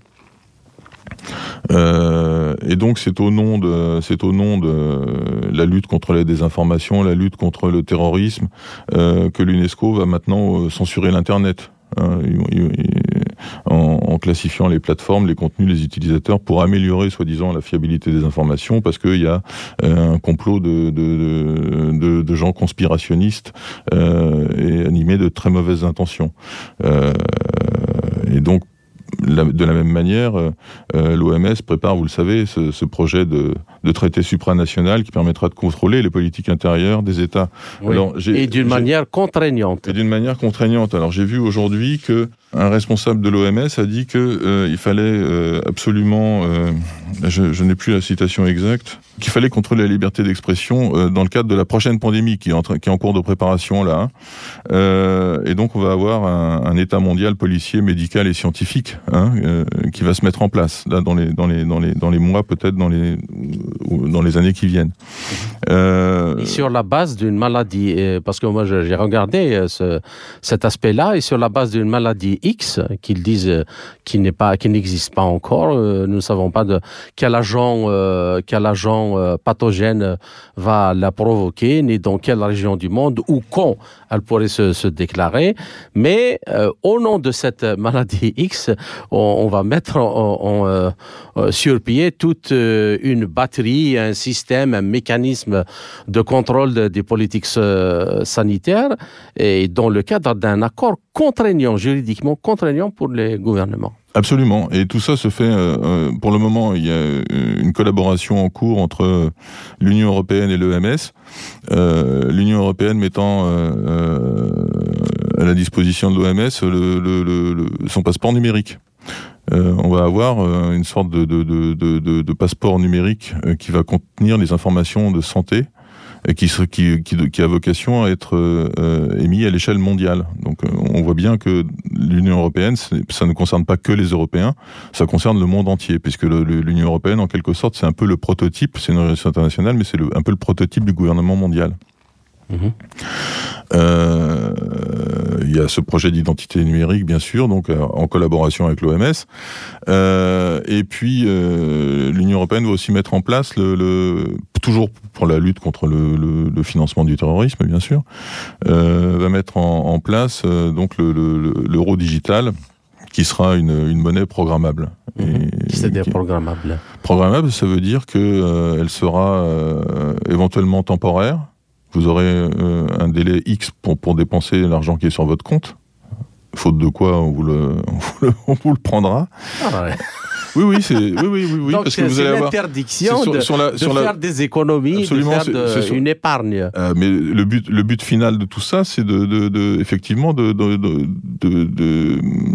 Euh, et donc c'est au nom de c'est au nom de la lutte contre la désinformation, la lutte contre le terrorisme euh, que l'UNESCO va maintenant censurer l'internet. Hein, en, classifiant les plateformes, les contenus, les utilisateurs pour améliorer soi-disant la fiabilité des informations parce qu'il y a euh, un complot de, gens conspirationnistes euh, et animés de très mauvaises intentions. Euh, et donc de la même manière, euh, euh, l'OMS prépare, vous le savez, ce, projet de, traité supranational qui permettra de contrôler les politiques intérieures des États. et d'une manière contraignante. Et d'une manière contraignante. Alors j'ai vu aujourd'hui que un responsable de l'OMS a dit que euh, il fallait absolument, je, n'ai plus la citation exacte, qu'il fallait contrôler la liberté d'expression euh, dans le cadre de la prochaine pandémie qui est en, qui est en cours de préparation là. Hein. Euh, et donc on va avoir un, un, État mondial policier, médical et scientifique hein, euh, qui va se mettre en place là dans les dans les dans les dans les mois peut-être dans les dans les années qui viennent. Euh, et sur la base d'une maladie, parce que moi j'ai regardé ce, cet aspect-là, et sur la base d'une maladie X qu'ils disent qui n'est pas qui n'existe pas encore, nous ne savons pas de quel agent quel agent euh, pathogène va la provoquer, ni dans quelle région du monde ou quand elle pourrait se, déclarer. Mais euh, au nom de cette maladie X, on, va mettre euh, sur pied toute une batterie, un système, un mécanisme de contrôle des politiques sanitaires et dans le cadre d'un accord contraignant, juridiquement contraignant pour les gouvernements. Absolument. Et tout ça se fait, euh, euh, pour le moment, il y a euh, une collaboration en cours entre l'Union européenne et l'EMS. L'Union européenne mettant à la disposition de l'OMS son passeport numérique. on va avoir une sorte de passeport numérique qui va contenir les informations de santé qui, qui, qui, qui, a vocation à être euh, émis à l'échelle mondiale. Donc euh, on voit bien que l'Union européenne, ça ne concerne pas que les Européens, ça concerne le monde entier, puisque l'Union européenne, en quelque sorte, c'est un peu le prototype, c'est une organisation internationale, mais c'est un peu le prototype du gouvernement mondial. Mmh. Euh, il y a ce projet d'identité numérique, bien sûr, donc euh, en collaboration avec l'OMS. Euh, et puis, euh, l'Union européenne va aussi mettre en place le, le toujours pour la lutte contre le, le, le financement du terrorisme, bien sûr, va mettre en, en place donc l'euro digital qui sera une, une monnaie programmable. Mmh. C'est-à-dire programmable Programmable, ça veut dire que euh, elle sera éventuellement temporaire, vous aurez euh, un délai X pour, pour dépenser l'argent qui est sur votre compte. Faute de quoi, on vous le, on vous le, prendra. Ah ouais. Oui, oui, c'est oui, oui, oui, oui Donc parce que vous allez avoir interdiction de, sur la, sur de faire des économies, Absolument, de faire de, sur... une épargne. Euh, mais le but, le but final de tout ça, c'est de, de, effectivement de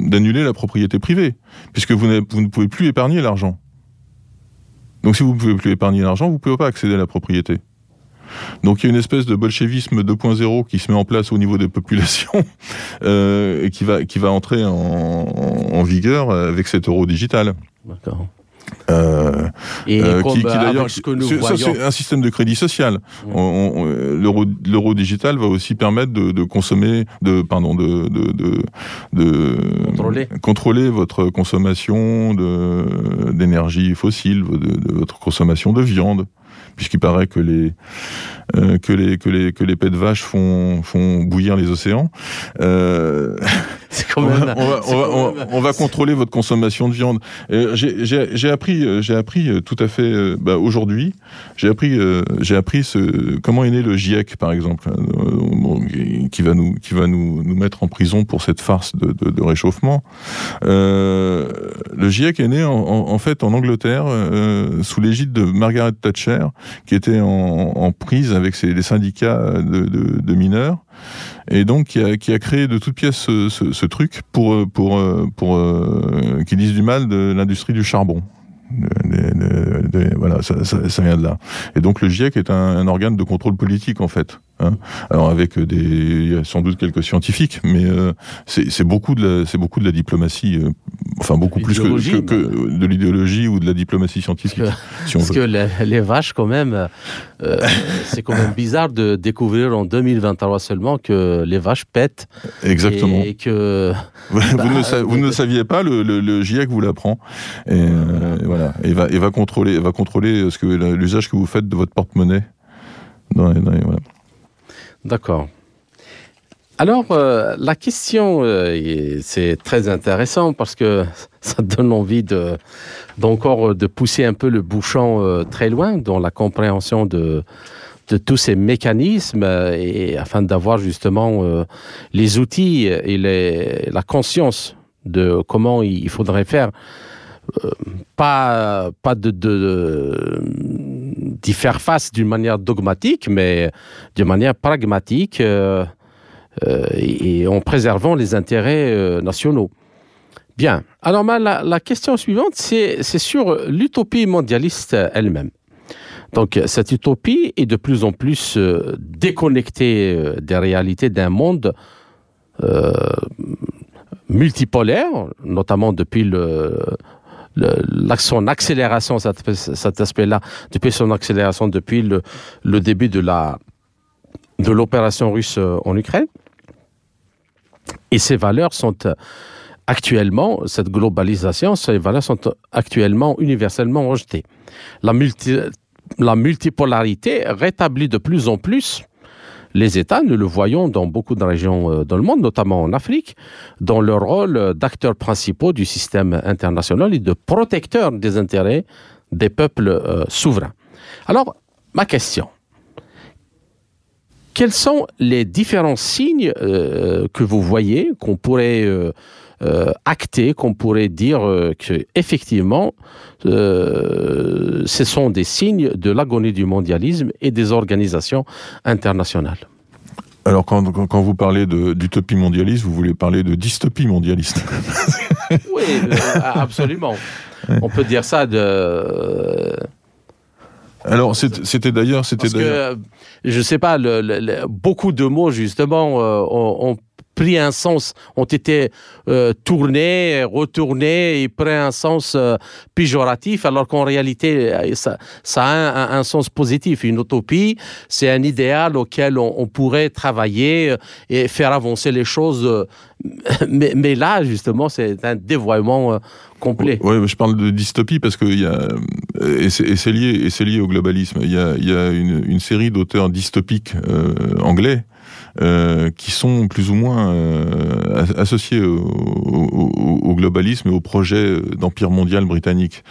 d'annuler la propriété privée, puisque vous, vous ne pouvez plus épargner l'argent. Donc si vous ne pouvez plus épargner l'argent, vous ne pouvez pas accéder à la propriété. Donc il y a une espèce de bolchevisme 2.0 qui se met en place au niveau des populations euh, et qui va, qui va entrer en, en vigueur avec cet euro digital. D'accord. Euh, et euh, qui, qui d'ailleurs, c'est un système de crédit social. Mmh. L'euro digital va aussi permettre de, de, consommer, de pardon, de, de, de, contrôler. contrôler. votre consommation d'énergie fossile, de, votre consommation de viande puisqu'il paraît que les euh, que les que les que les pets de vache font bouillir les océans. Euh, on, va, on, va, on, va, contrôler votre consommation de viande. Euh, j'ai appris euh, j'ai appris euh, tout à fait euh, bah, aujourd'hui j'ai appris j'ai appris ce comment est né le GIEC par exemple qui va nous qui va nous nous mettre en prison pour cette farce de, de, de réchauffement. le GIEC est né en, en fait en Angleterre sous l'égide de Margaret Thatcher qui était en, en prise avec ses, les syndicats de, de, de, mineurs, et donc qui a, qui a créé de toutes pièces ce, ce, ce truc pour, pour, pour, pour euh, qui disent du mal de l'industrie du charbon. Voilà, ça, ça, ça, vient de là. Et donc le GIEC est un, un organe de contrôle politique en fait. Hein Alors avec des, il y a sans doute quelques scientifiques, mais euh, c'est beaucoup de la, c'est beaucoup de la diplomatie, euh, enfin beaucoup plus que, que, que, de l'idéologie ou de la diplomatie scientifique. Parce que, si parce que les, les, vaches, quand même, euh, c'est quand même bizarre de découvrir en 2023 seulement que les vaches pètent. Exactement. Et que vous, bah, ne, sa, vous ne, saviez pas, le, le, le GIEC vous l'apprend. Et voilà, et va, et va contrôler, va contrôler ce que l'usage que vous faites de votre porte-monnaie. Voilà. D'accord. Alors, euh, la question, euh, c'est très intéressant parce que ça donne envie de d'encore de pousser un peu le bouchon euh, très loin dans la compréhension de, tous ces mécanismes euh, afin d'avoir justement euh, les outils et la conscience de comment il faudrait faire. pas pas de, de, d'y faire face d'une manière dogmatique, mais de manière pragmatique euh, euh, et en préservant les intérêts euh, nationaux. Bien. Alors, la, la question suivante, c'est sur l'utopie mondialiste elle-même. Donc cette utopie est de plus en plus déconnectée des réalités d'un monde multipolaire, notamment depuis le, son accélération, cet, aspect-là, depuis son accélération, depuis le, début de la de l'opération russe en Ukraine. Et ces valeurs sont actuellement, cette globalisation, ces valeurs sont actuellement universellement rejetées. La, multi, la multipolarité rétablit de plus en plus les États, nous le voyons dans beaucoup de régions euh, dans le monde, notamment en Afrique, dans leur rôle d'acteurs principaux du système international et de protecteurs des intérêts des peuples euh, souverains. Alors, ma question, quels sont les différents signes euh, que vous voyez, qu'on pourrait euh, acter, qu'on pourrait dire que effectivement, ce sont des signes de l'agonie du mondialisme et des organisations internationales alors, quand, quand, vous parlez d'utopie mondialiste, vous voulez parler de dystopie mondialiste Oui, absolument. On peut dire ça de alors c'était d'ailleurs, c'était d'ailleurs. Je sais pas, le, beaucoup de mots justement euh, ont, pris un sens, ont été euh, tournés, retournés et pris un sens euh, péjoratif, alors qu'en réalité, ça, ça a un, sens positif. Une utopie, c'est un idéal auquel on, pourrait travailler et faire avancer les choses. Mais, là, justement, c'est un dévoiement complet. Oui, je parle de dystopie parce que et c'est lié, lié au globalisme. Il y a, une, série d'auteurs dystopiques euh, anglais euh, qui sont plus ou moins euh, associés au, au, au, globalisme et au projet d'empire mondial britannique.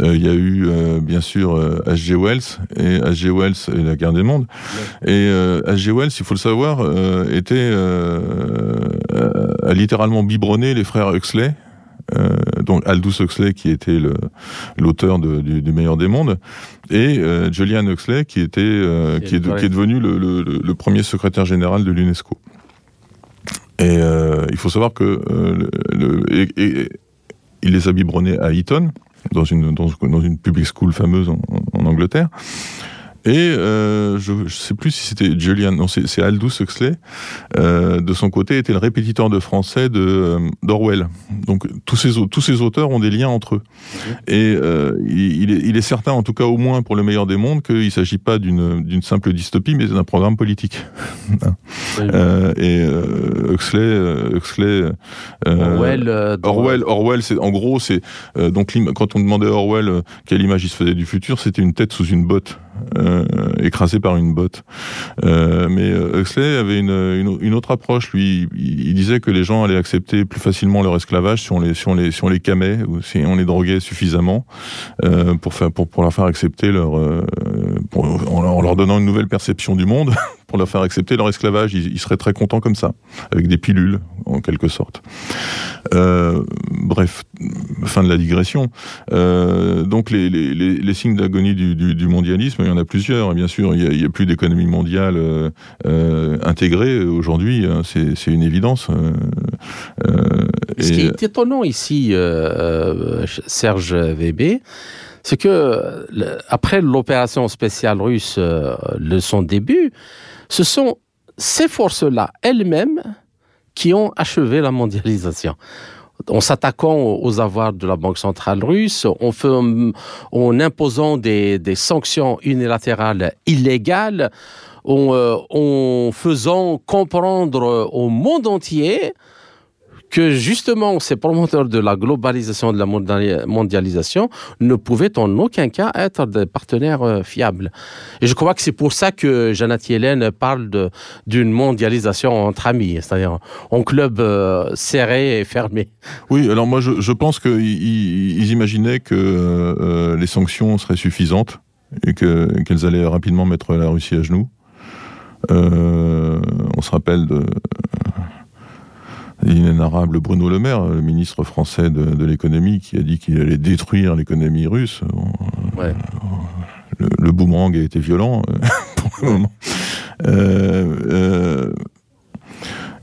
Euh, il y a eu euh, bien sûr H.G. Wells et H.G. Wells et la guerre des mondes. Ouais. Et H.G. Wells, il faut le savoir, était a littéralement biberonné les frères Huxley euh, donc Aldous Huxley qui était l'auteur du, du, meilleur des mondes et euh, Julian Huxley qui était euh, qui, est, qui, est, devenu le, le, le, premier secrétaire général de l'UNESCO. Et euh, il faut savoir que euh, le, et, et, il les a biberonnés à Eton dans une dans, dans une public school fameuse en, en Angleterre. Et euh, je ne sais plus si c'était Julian, non, c'est Aldous Huxley, euh, de son côté, était le répétiteur de français de euh, d'Orwell. Donc tous ces, tous ces auteurs ont des liens entre eux. Okay. Et euh, il, est, il, est, certain, en tout cas au moins pour le meilleur des mondes, qu'il ne s'agit pas d'une simple dystopie, mais d'un programme politique. Euh, et euh, Huxley, Huxley Orwell, Orwell, Orwell, c'est en gros, c'est donc quand on demandait à Orwell quelle image il se faisait du futur, c'était une tête sous une botte euh, écrasé par une botte. Euh, mais euh, Huxley avait une, une, autre approche. Lui, il, disait que les gens allaient accepter plus facilement leur esclavage si on les, si on les, si on les camait ou si on les droguait suffisamment euh, pour, faire, pour, pour leur faire accepter leur, en, leur donnant une nouvelle perception du monde, pour leur faire accepter leur esclavage. Ils, ils, seraient très contents comme ça, avec des pilules, en quelque sorte. Euh, bref, fin de la digression. Euh, donc les, les, les, les signes d'agonie du, du, du, mondialisme, il y en a plusieurs. Bien sûr, il n'y a, a, plus d'économie mondiale euh, intégrée aujourd'hui. Hein, C'est une évidence. Ce qui est étonnant ici, Serge Weber, c'est que après l'opération spéciale russe, le son début, ce sont ces forces-là elles-mêmes qui ont achevé la mondialisation. En s'attaquant aux avoirs de la Banque centrale russe, en, imposant des, sanctions unilatérales illégales, euh, en faisant comprendre au monde entier que justement ces promoteurs de la globalisation, de la mondialisation, ne pouvaient en aucun cas être des partenaires euh, fiables. Et je crois que c'est pour ça que Janet Yellen parle d'une mondialisation entre amis, c'est-à-dire en club euh, serré et fermé. Oui, alors moi je, pense qu'ils ils imaginaient que euh, les sanctions seraient suffisantes et qu'elles qu allaient rapidement mettre la Russie à genoux. On se rappelle de l'inénarrable Bruno Le Maire, le ministre français de, de l'économie, qui a dit qu'il allait détruire l'économie russe. Ouais. Le, le, boomerang a été violent pour le moment. Euh, euh,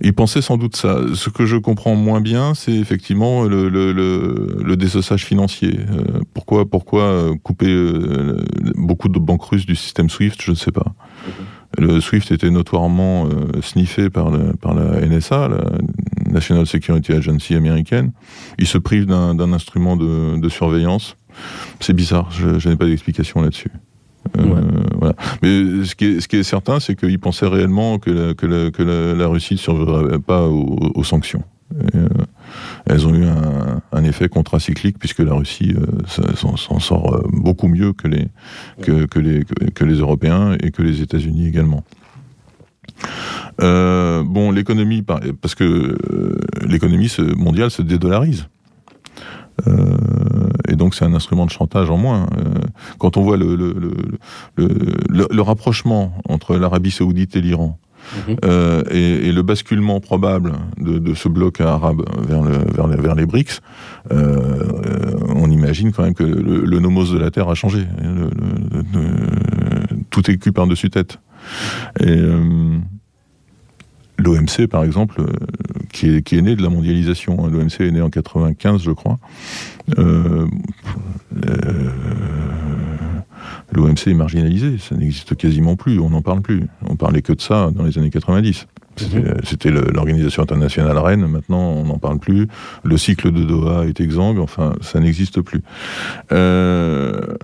Il pensait sans doute ça. Ce que je comprends moins bien, c'est effectivement le, le, le, désossage financier. Euh, pourquoi, pourquoi euh, couper euh, beaucoup de banques russes du système SWIFT Je ne sais pas. Le SWIFT était notoirement sniffé par, par la NSA, la National Security Agency américaine. Il se prive d'un instrument de, de surveillance. C'est bizarre, je, n'ai pas d'explication là-dessus. voilà. Mais ce qui est, ce qui est certain, c'est qu'il pensait réellement que la, que que la, Russie ne survivrait pas aux, sanctions. Euh, elles ont eu un, effet contracyclique puisque la Russie euh, s'en sort euh, beaucoup mieux que les, que, que, les, que les Européens et que les États-Unis également. Bon, l'économie, parce que l'économie mondiale se dédollarise. et donc c'est un instrument de chantage en moins. quand on voit le, le, le, le rapprochement entre l'Arabie saoudite et l'Iran, Mhm. Euh, et, le basculement probable de, ce bloc arabe vers, le, vers, vers les BRICS, euh, on imagine quand même que le, nomos de la Terre a changé. tout est cul par-dessus tête. Et euh, l'OMC, par exemple, qui est, qui est né de la mondialisation, hein, l'OMC est né en 95, je crois. Euh, l'OMC est marginalisé, ça n'existe quasiment plus, on n'en parle plus. On parlait que de ça dans les années 90. C'était mhm. l'organisation internationale reine, maintenant on n'en parle plus. Le cycle de Doha est exsangue, enfin ça n'existe plus. Euh,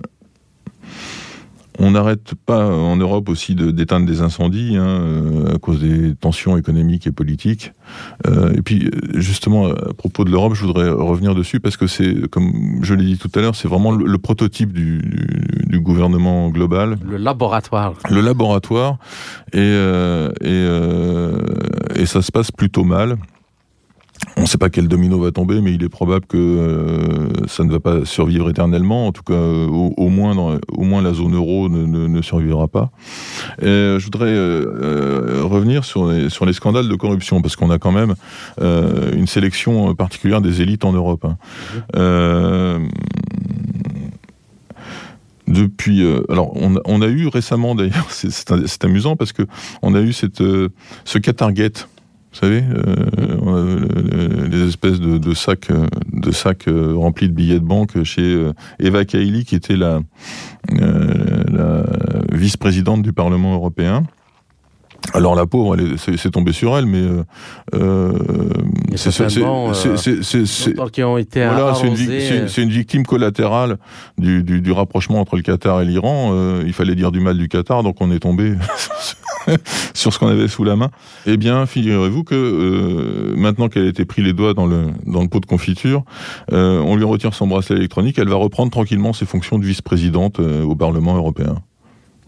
on n'arrête pas en Europe aussi d'éteindre des incendies hein, euh, à cause des tensions économiques et politiques. Euh, et puis justement à propos de l'Europe, je voudrais revenir dessus parce que c'est, comme je l'ai dit tout à l'heure, c'est vraiment le, prototype du, gouvernement global. Le laboratoire. Le laboratoire. Et, euh, et, et ça se passe plutôt mal. On ne sait pas quel domino va tomber, mais il est probable que euh, ça ne va pas survivre éternellement. En tout cas, euh, au, moins, au moins la zone euro ne, survivra pas. Et je voudrais euh, revenir sur les, sur les scandales de corruption, parce qu'on a quand même une sélection particulière des élites en Europe. Hein. depuis, alors on, a eu récemment d'ailleurs, c'est amusant parce que on a eu cette, ce Qatargate vous savez, euh, les espèces de, sacs, de sacs euh, remplis de billets de banque chez euh, Eva Kaili, qui était la, la vice-présidente du Parlement européen. Alors la pauvre, c'est tombé sur elle, mais c'est qui ont été voilà, c'est une, victime collatérale du, du, rapprochement entre le Qatar et l'Iran. il fallait dire du mal du Qatar, donc on est tombé sur ce qu'on avait sous la main. Eh bien, figurez-vous que euh, maintenant qu'elle a été pris les doigts dans le, dans le pot de confiture, euh, on lui retire son bracelet électronique, elle va reprendre tranquillement ses fonctions de vice-présidente euh, au Parlement européen.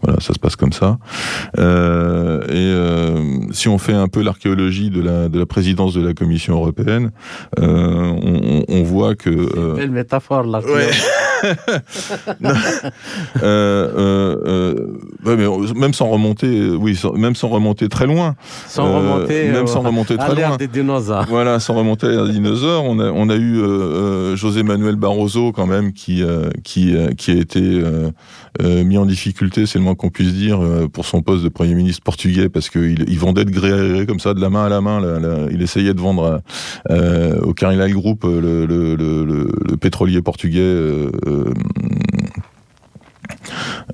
Voilà, ça se passe comme ça. Euh, et euh, si on fait un peu l'archéologie de la, de la présidence de la Commission européenne, euh, on, on, voit que... Belle métaphore, là. Ouais. Même sans remonter, oui, même sans remonter très loin. Sans remonter, même sans remonter très loin. des dinosaures. Voilà, sans remonter à des dinosaures, on a, on a eu José Manuel Barroso quand même qui, qui, qui a été mis en difficulté, c'est le qu'on puisse dire, euh, pour son poste de Premier ministre portugais, parce qu'il il vendait de gré à gré comme ça, de la main à la main. il essayait de vendre euh, au Carlyle Group le, le, pétrolier portugais.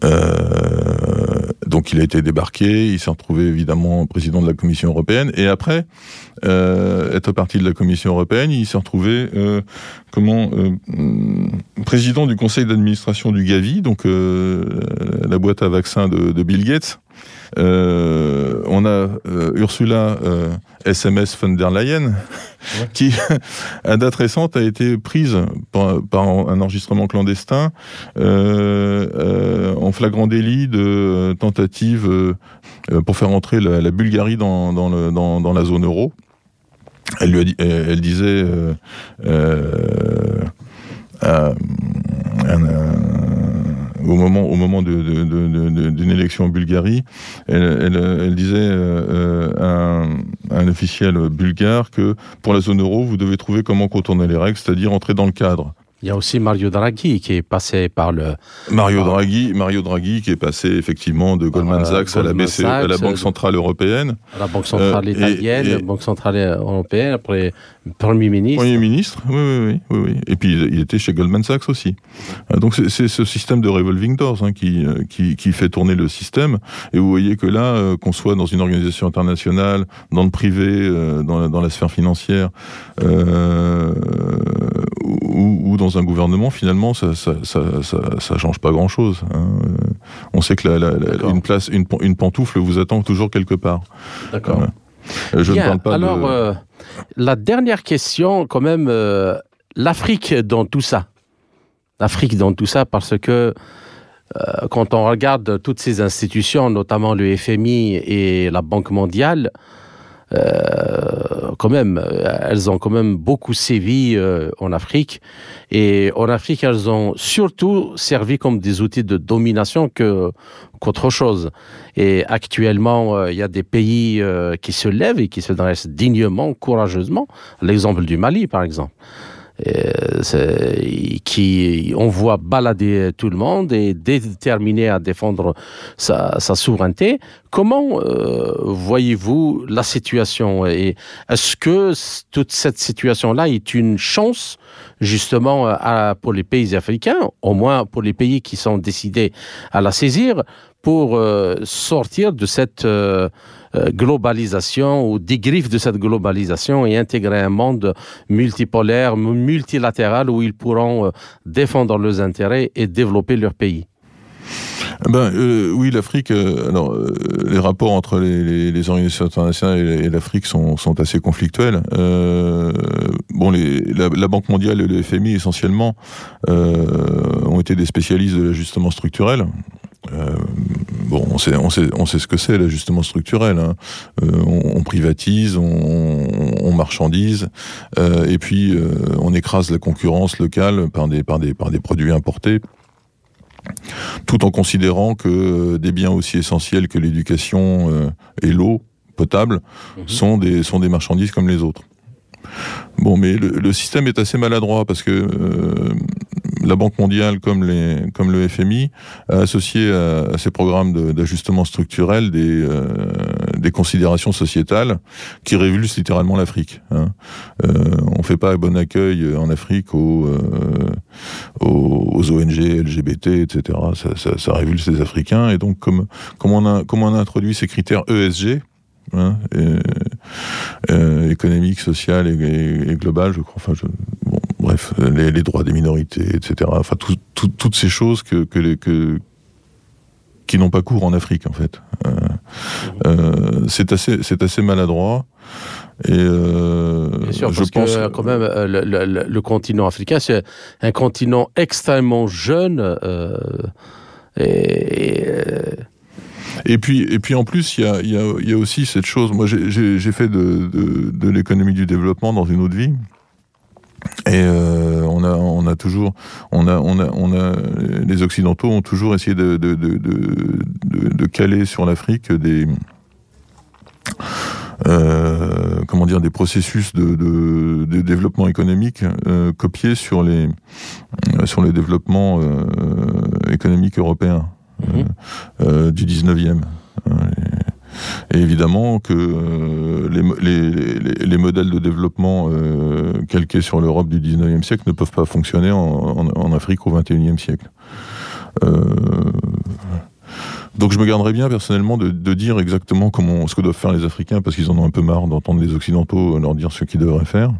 Euh, donc il a été débarqué, il s'est retrouvé évidemment président de la Commission européenne, et après être parti de la Commission européenne, il s'est retrouvé comment président du conseil d'administration du Gavi, donc la boîte à vaccins de, Bill Gates. On a Ursula SMS von der Leyen, qui, à date récente, a été prise par, un enregistrement clandestin en flagrant délit de tentative pour faire entrer la, Bulgarie dans, dans, la zone euro. Elle, lui a dit, elle, disait au moment, au moment d'une élection en Bulgarie, elle, disait euh, à, un, officiel bulgare que pour la zone euro, vous devez trouver comment contourner les règles, c'est-à-dire entrer dans le cadre. Il y a aussi Mario Draghi qui est passé par le. Mario Draghi, Mario Draghi qui est passé effectivement de Goldman Sachs à la BCE, à la Banque centrale européenne, à la Banque centrale italienne, la Banque centrale européenne, après Premier ministre. Premier ministre, oui, oui, oui, oui, Et puis il était chez Goldman Sachs aussi. Donc c'est ce système de revolving doors hein, qui, qui, qui fait tourner le système. Et vous voyez que là, qu'on soit dans une organisation internationale, dans le privé, dans, dans la sphère financière, euh, ou, ou, dans un gouvernement, finalement, ça ça, ça, ça, change pas grand-chose. Hein. On sait que la, la, une place, une, une, pantoufle vous attend toujours quelque part. D'accord. Euh, je ne parle pas Alors, euh, la dernière question, quand même, euh, l'Afrique dans tout ça. L'Afrique dans tout ça, parce que euh, quand on regarde toutes ces institutions, notamment le FMI et la Banque mondiale, quand même, elles ont quand même beaucoup sévi euh, en Afrique. Et en Afrique, elles ont surtout servi comme des outils de domination qu'autre chose. Et actuellement, euh, il y a des pays qui se lèvent et qui se dressent dignement, courageusement. L'exemple du Mali, par exemple. Euh, qui on voit balader tout le monde et déterminé à défendre sa, sa souveraineté. Comment euh, voyez-vous la situation et est-ce que toute cette situation-là est une chance justement à, pour les pays africains, au moins pour les pays qui sont décidés à la saisir, pour euh, sortir de cette euh, globalisation ou des griffes de cette globalisation et intégrer un monde multipolaire, multilatéral où ils pourront défendre leurs intérêts et développer leur pays. Ben euh, oui, l'Afrique. Euh, alors, euh, les rapports entre les, organisations internationales et, l'Afrique sont, assez conflictuels. bon, la, la, Banque mondiale et le FMI essentiellement ont été des spécialistes de l'ajustement structurel. Euh, bon, on sait, on sait, on sait ce que c'est l'ajustement structurel. Hein. Euh, on, on, privatise, on, on marchandise, euh, et puis on écrase la concurrence locale par des, par des, par des produits importés tout en considérant que des biens aussi essentiels que l'éducation et l'eau potable mhm. sont, des, sont des marchandises comme les autres. Bon, mais le, le, système est assez maladroit parce que euh, la Banque mondiale, comme, les, comme le FMI, a associé à, ces programmes d'ajustement structurel des, euh, des considérations sociétales qui révulsent littéralement l'Afrique. Hein. Euh, on fait pas un bon accueil en Afrique aux, euh, aux, ONG LGBT, etc. Ça, ça, ça, révulse les Africains. Et donc, comme, comme, on a, comme on a introduit ces critères ESG, Hein, euh, économique, social et, et, global, je crois. Enfin, je, bon, bref, les, les, droits des minorités, etc. Enfin, tout, tout, toutes ces choses que, que, que qui n'ont pas cours en Afrique, en fait. Euh, euh, c'est assez, c'est assez maladroit. Et euh, Bien sûr, je parce pense que quand même, euh, le, le, le continent africain, c'est un continent extrêmement jeune. Euh, et, et et puis, et puis en plus, il y a, aussi cette chose. Moi, j'ai fait de, l'économie du développement dans une autre vie. Et euh, on a, toujours, on a, on a, les occidentaux ont toujours essayé de, caler sur l'Afrique des, euh, comment dire, des processus de, développement économique euh, copiés sur les, sur le développement euh, économique Euh, du 19e. Et évidemment que euh, les, les, les, modèles de développement euh, calqués sur l'Europe du 19e siècle ne peuvent pas fonctionner en, Afrique au 21e siècle. Donc je me garderais bien personnellement de, de, dire exactement comment ce que doivent faire les Africains parce qu'ils en ont un peu marre d'entendre les Occidentaux leur dire ce qu'ils devraient faire.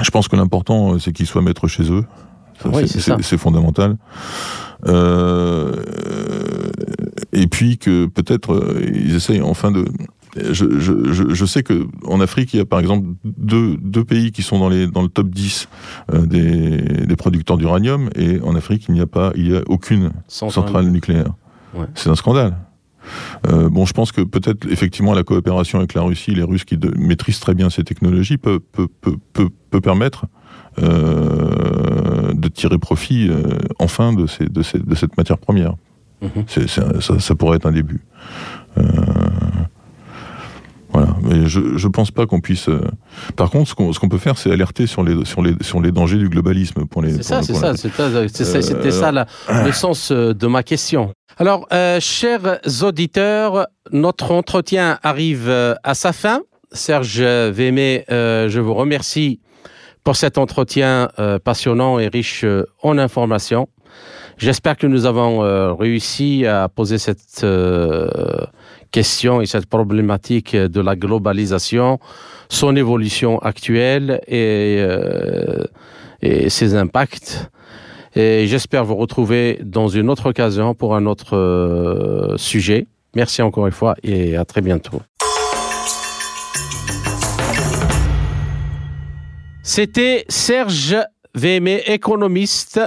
Je pense que l'important c'est qu'ils soient maîtres chez eux. Oui, c'est fondamental. Euh, et puis que peut-être euh, ils essayent enfin de. Je, je, je, sais que en Afrique, il y a par exemple deux, deux pays qui sont dans, les, dans le top 10 euh, des, des producteurs d'uranium, et en Afrique, il n'y a pas, il y a aucune centrale, nucléaire. Ouais. C'est un scandale. Euh, bon, je pense que peut-être effectivement la coopération avec la Russie, les Russes qui de, maîtrisent très bien ces technologies, peut, peut, peut, peut, peut permettre euh, de tirer profit euh, enfin de, ces, de, ces, de, cette matière première. Mmh. C'est, ça, ça, pourrait être un début. Euh, voilà. Mais je ne pense pas qu'on puisse. Euh, par contre, ce qu'on peut faire, c'est alerter sur les, sur, les, sur les dangers du globalisme. pour les. C'est ça, c'est ça. C'était ça le sens de ma question. Alors, chers auditeurs, notre entretien arrive à sa fin. Serge Vémé, je vous remercie pour cet entretien passionnant et riche en informations. J'espère que nous avons euh, réussi à poser cette euh, question et cette problématique de la globalisation, son évolution actuelle et, euh, et ses impacts. Et j'espère vous retrouver dans une autre occasion pour un autre sujet. Merci encore une fois et à très bientôt. C'était Serge Vémé, économiste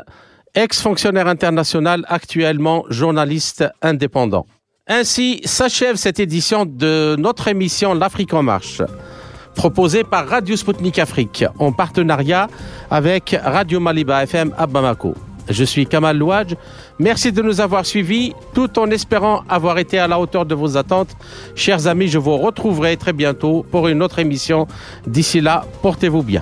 ex-fonctionnaire international, actuellement journaliste indépendant. Ainsi s'achève cette édition de notre émission L'Afrique en marche, proposée par Radio Sputnik Afrique en partenariat avec Radio Maliba FM à Bamako. Je suis Kamal Louadj. Merci de nous avoir suivis, tout en espérant avoir été à la hauteur de vos attentes. Chers amis, je vous retrouverai très bientôt pour une autre émission. D'ici là, portez-vous bien.